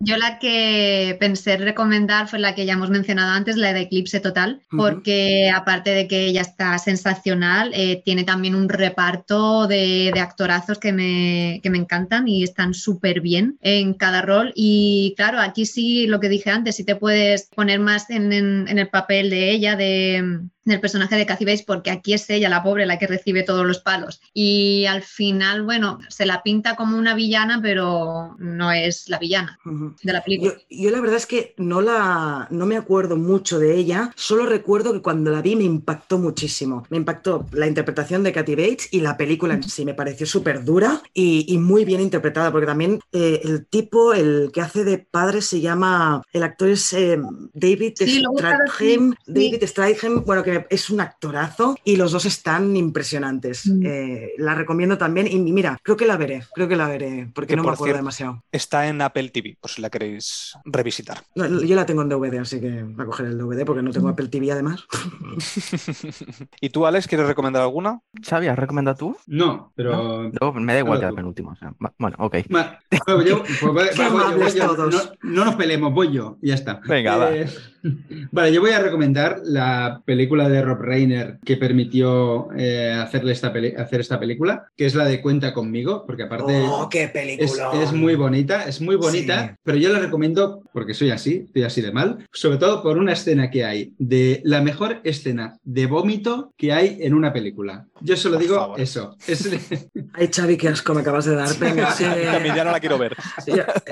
Yo la que pensé recomendar fue la que ya hemos mencionado antes, la de Eclipse Total, porque aparte de que ella está sensacional, eh, tiene también un reparto de, de actorazos que me, que me encantan y están súper bien en cada rol. Y claro, aquí sí, lo que dije antes, sí te puedes poner más en, en- en el papel de ella, de, del personaje de Cathy Bates, porque aquí es ella, la pobre, la que recibe todos los palos. Y al final, bueno, se la pinta como una villana, pero no es la villana Ujú. de la película. Yo, yo la verdad es que no, la, no me acuerdo mucho de ella, solo recuerdo que cuando la vi me impactó muchísimo. Me impactó la interpretación de Kathy Bates y la película en sí me pareció súper dura y, y muy bien interpretada, porque también eh, el tipo, el que hace de padre se llama, el actor es eh, David Sí, Sí. David Strathairn, bueno, que es un actorazo y los dos están impresionantes. Mm. Eh, la recomiendo también y mira, creo que la veré, creo que la veré, porque Que no me acuerdo cierto- demasiado. Está en Apple TV, por si la queréis revisitar. No, yo la tengo en DVD, así que voy a coger el DVD porque no tengo Apple TV además. ¿Y tú, Alex, quieres recomendar alguna? Xavi, ¿has recomendado tú? No, pero. Me da igual Claro, que la penúltima. o sea, va- bueno, ok. Bueno, yo- pues Qué voy voy yo. No, no nos peleemos, voy yo, y ya está. Venga, va. Eh, Vale, yo voy a recomendar la película de Rob Reiner que permitió eh, hacerle esta peli- hacer esta película, que es la de Cuenta conmigo, porque aparte ¡Oh, qué es, película! es muy bonita, es muy bonita, Sí. pero yo la recomiendo porque soy así, estoy así de mal, sobre todo por una escena que hay, de la mejor escena de vómito que hay en una película. Yo solo Por digo favor. eso. Es, Ay, Xavi, qué asco me acabas de dar. Venga, Sí, también ya no la quiero ver.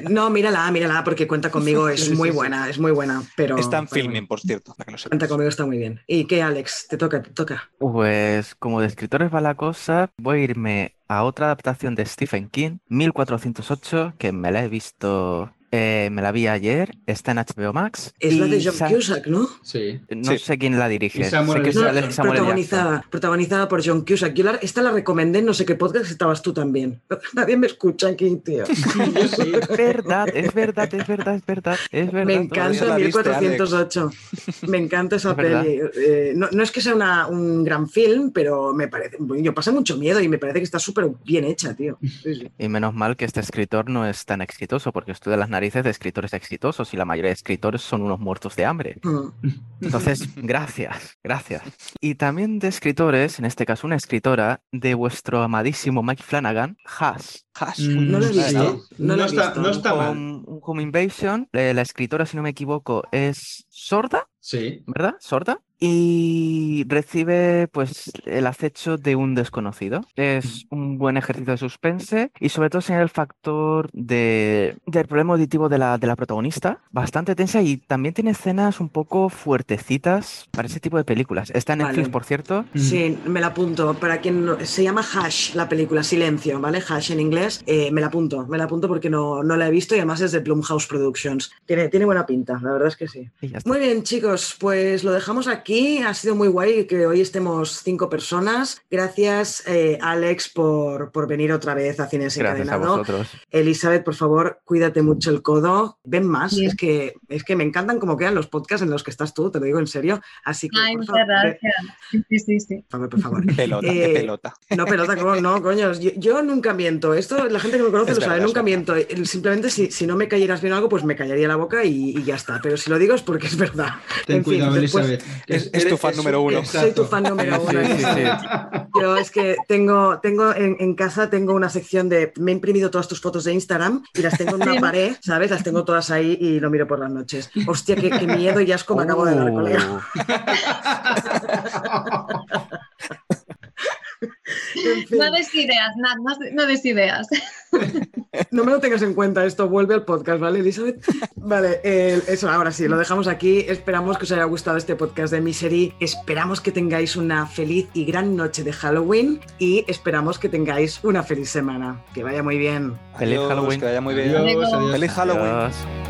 no, mírala, mírala, porque Cuenta conmigo es Sí, muy buena, es muy buena, pero... Está en filming, por cierto, para que. Cuenta conmigo está muy bien. ¿Y qué, Alex? Te toca, te toca. Pues como de escritores va la cosa, voy a irme a otra adaptación de Stephen King, 1408, que me la he visto, eh, me la vi ayer, está en HBO Max. Es la de John sa- Cusack, ¿no? sí. No Sí. sé quién la dirige, Samuel sé que. Samuel. Jackson. protagonizada, protagonizada por John Cusack. Yo la- esta la recomendé en no sé qué podcast estabas tú también. Nadie me escucha aquí, tío. Sí. Es verdad, es verdad, es verdad, es verdad, es verdad. Me encanta eso. la viste, 1408. Me encanta esa Es peli. Eh, no, no es que sea una- un gran film, pero me parece. Yo pasa mucho miedo y me parece que está súper bien hecha, tío. Sí, sí. Y menos mal que este escritor no es tan exitoso, porque estudia las narices de escritores exitosos y la mayoría de escritores son unos muertos de hambre. Mm. Entonces, gracias, gracias. Y también de escritores, en este caso una escritora, de vuestro amadísimo Mike Flanagan, Haas. Hash. Mm, No lo he visto, no lo he está, no está mal. Un, Home Invasion, eh, la escritora, si no me equivoco, es sorda, Sí. ¿verdad? Sorda. Y recibe pues el acecho de un desconocido. Es un buen ejercicio de suspense y sobre todo señala el factor de, del problema auditivo de la, de la protagonista, bastante tensa y también tiene escenas un poco fuertecitas para ese tipo de películas. Está en Netflix, Vale. por cierto. Sí, me la apunto. Para quien no- se llama Hash la película, Silencio, ¿vale? Hash en inglés. Eh, me la apunto, me la apunto porque no, no la he visto y además es de Blumhouse Productions. Tiene, tiene buena pinta, la verdad es que sí. Muy bien, chicos, pues lo dejamos aquí. Aquí ha sido muy guay que hoy estemos cinco personas. Gracias, eh, Alex, por, por venir otra vez a Cines Gracias a Encadenado. vosotros. Elizabeth, por favor, cuídate mucho el codo. Ven más. Es que, es que me encantan como quedan los podcasts en los que estás tú, te lo digo en serio. Así que, Ay, por muchas favor, gracias. Sí, sí, sí, sí. por favor, por favor. Pelota, Eh, qué pelota. No, pelota, ¿cómo? no, coño. Yo, yo nunca miento. Esto, la gente que me conoce Es lo sabe, nunca miento. El- Simplemente si, si no me cayeras bien algo, pues me callaría la boca y, y ya está. Pero si lo digo es porque es verdad. Ten En fin, cuidado, después- Elizabeth. Es- es tu fan número uno. Soy tu fan número uno. Sí, sí, sí. Yo es que tengo, tengo en, en casa tengo una sección de. Me he imprimido todas tus fotos de Instagram y las tengo en una pared, ¿sabes? Las tengo todas ahí y lo miro por las noches. Hostia, qué, qué miedo y asco me acabo de dar, colega. En fin, No des ideas, Nat, no, no des ideas. No me lo tengas en cuenta esto, vuelve al podcast, ¿vale, Elizabeth? Vale, eh, eso, ahora sí, lo dejamos aquí. Esperamos que os haya gustado este podcast de Misery. Esperamos que tengáis una feliz y gran noche de Halloween y esperamos que tengáis una feliz semana. Que vaya muy bien. Feliz Halloween. Que vaya muy bien. Adiós, adiós. Feliz Halloween. Adiós.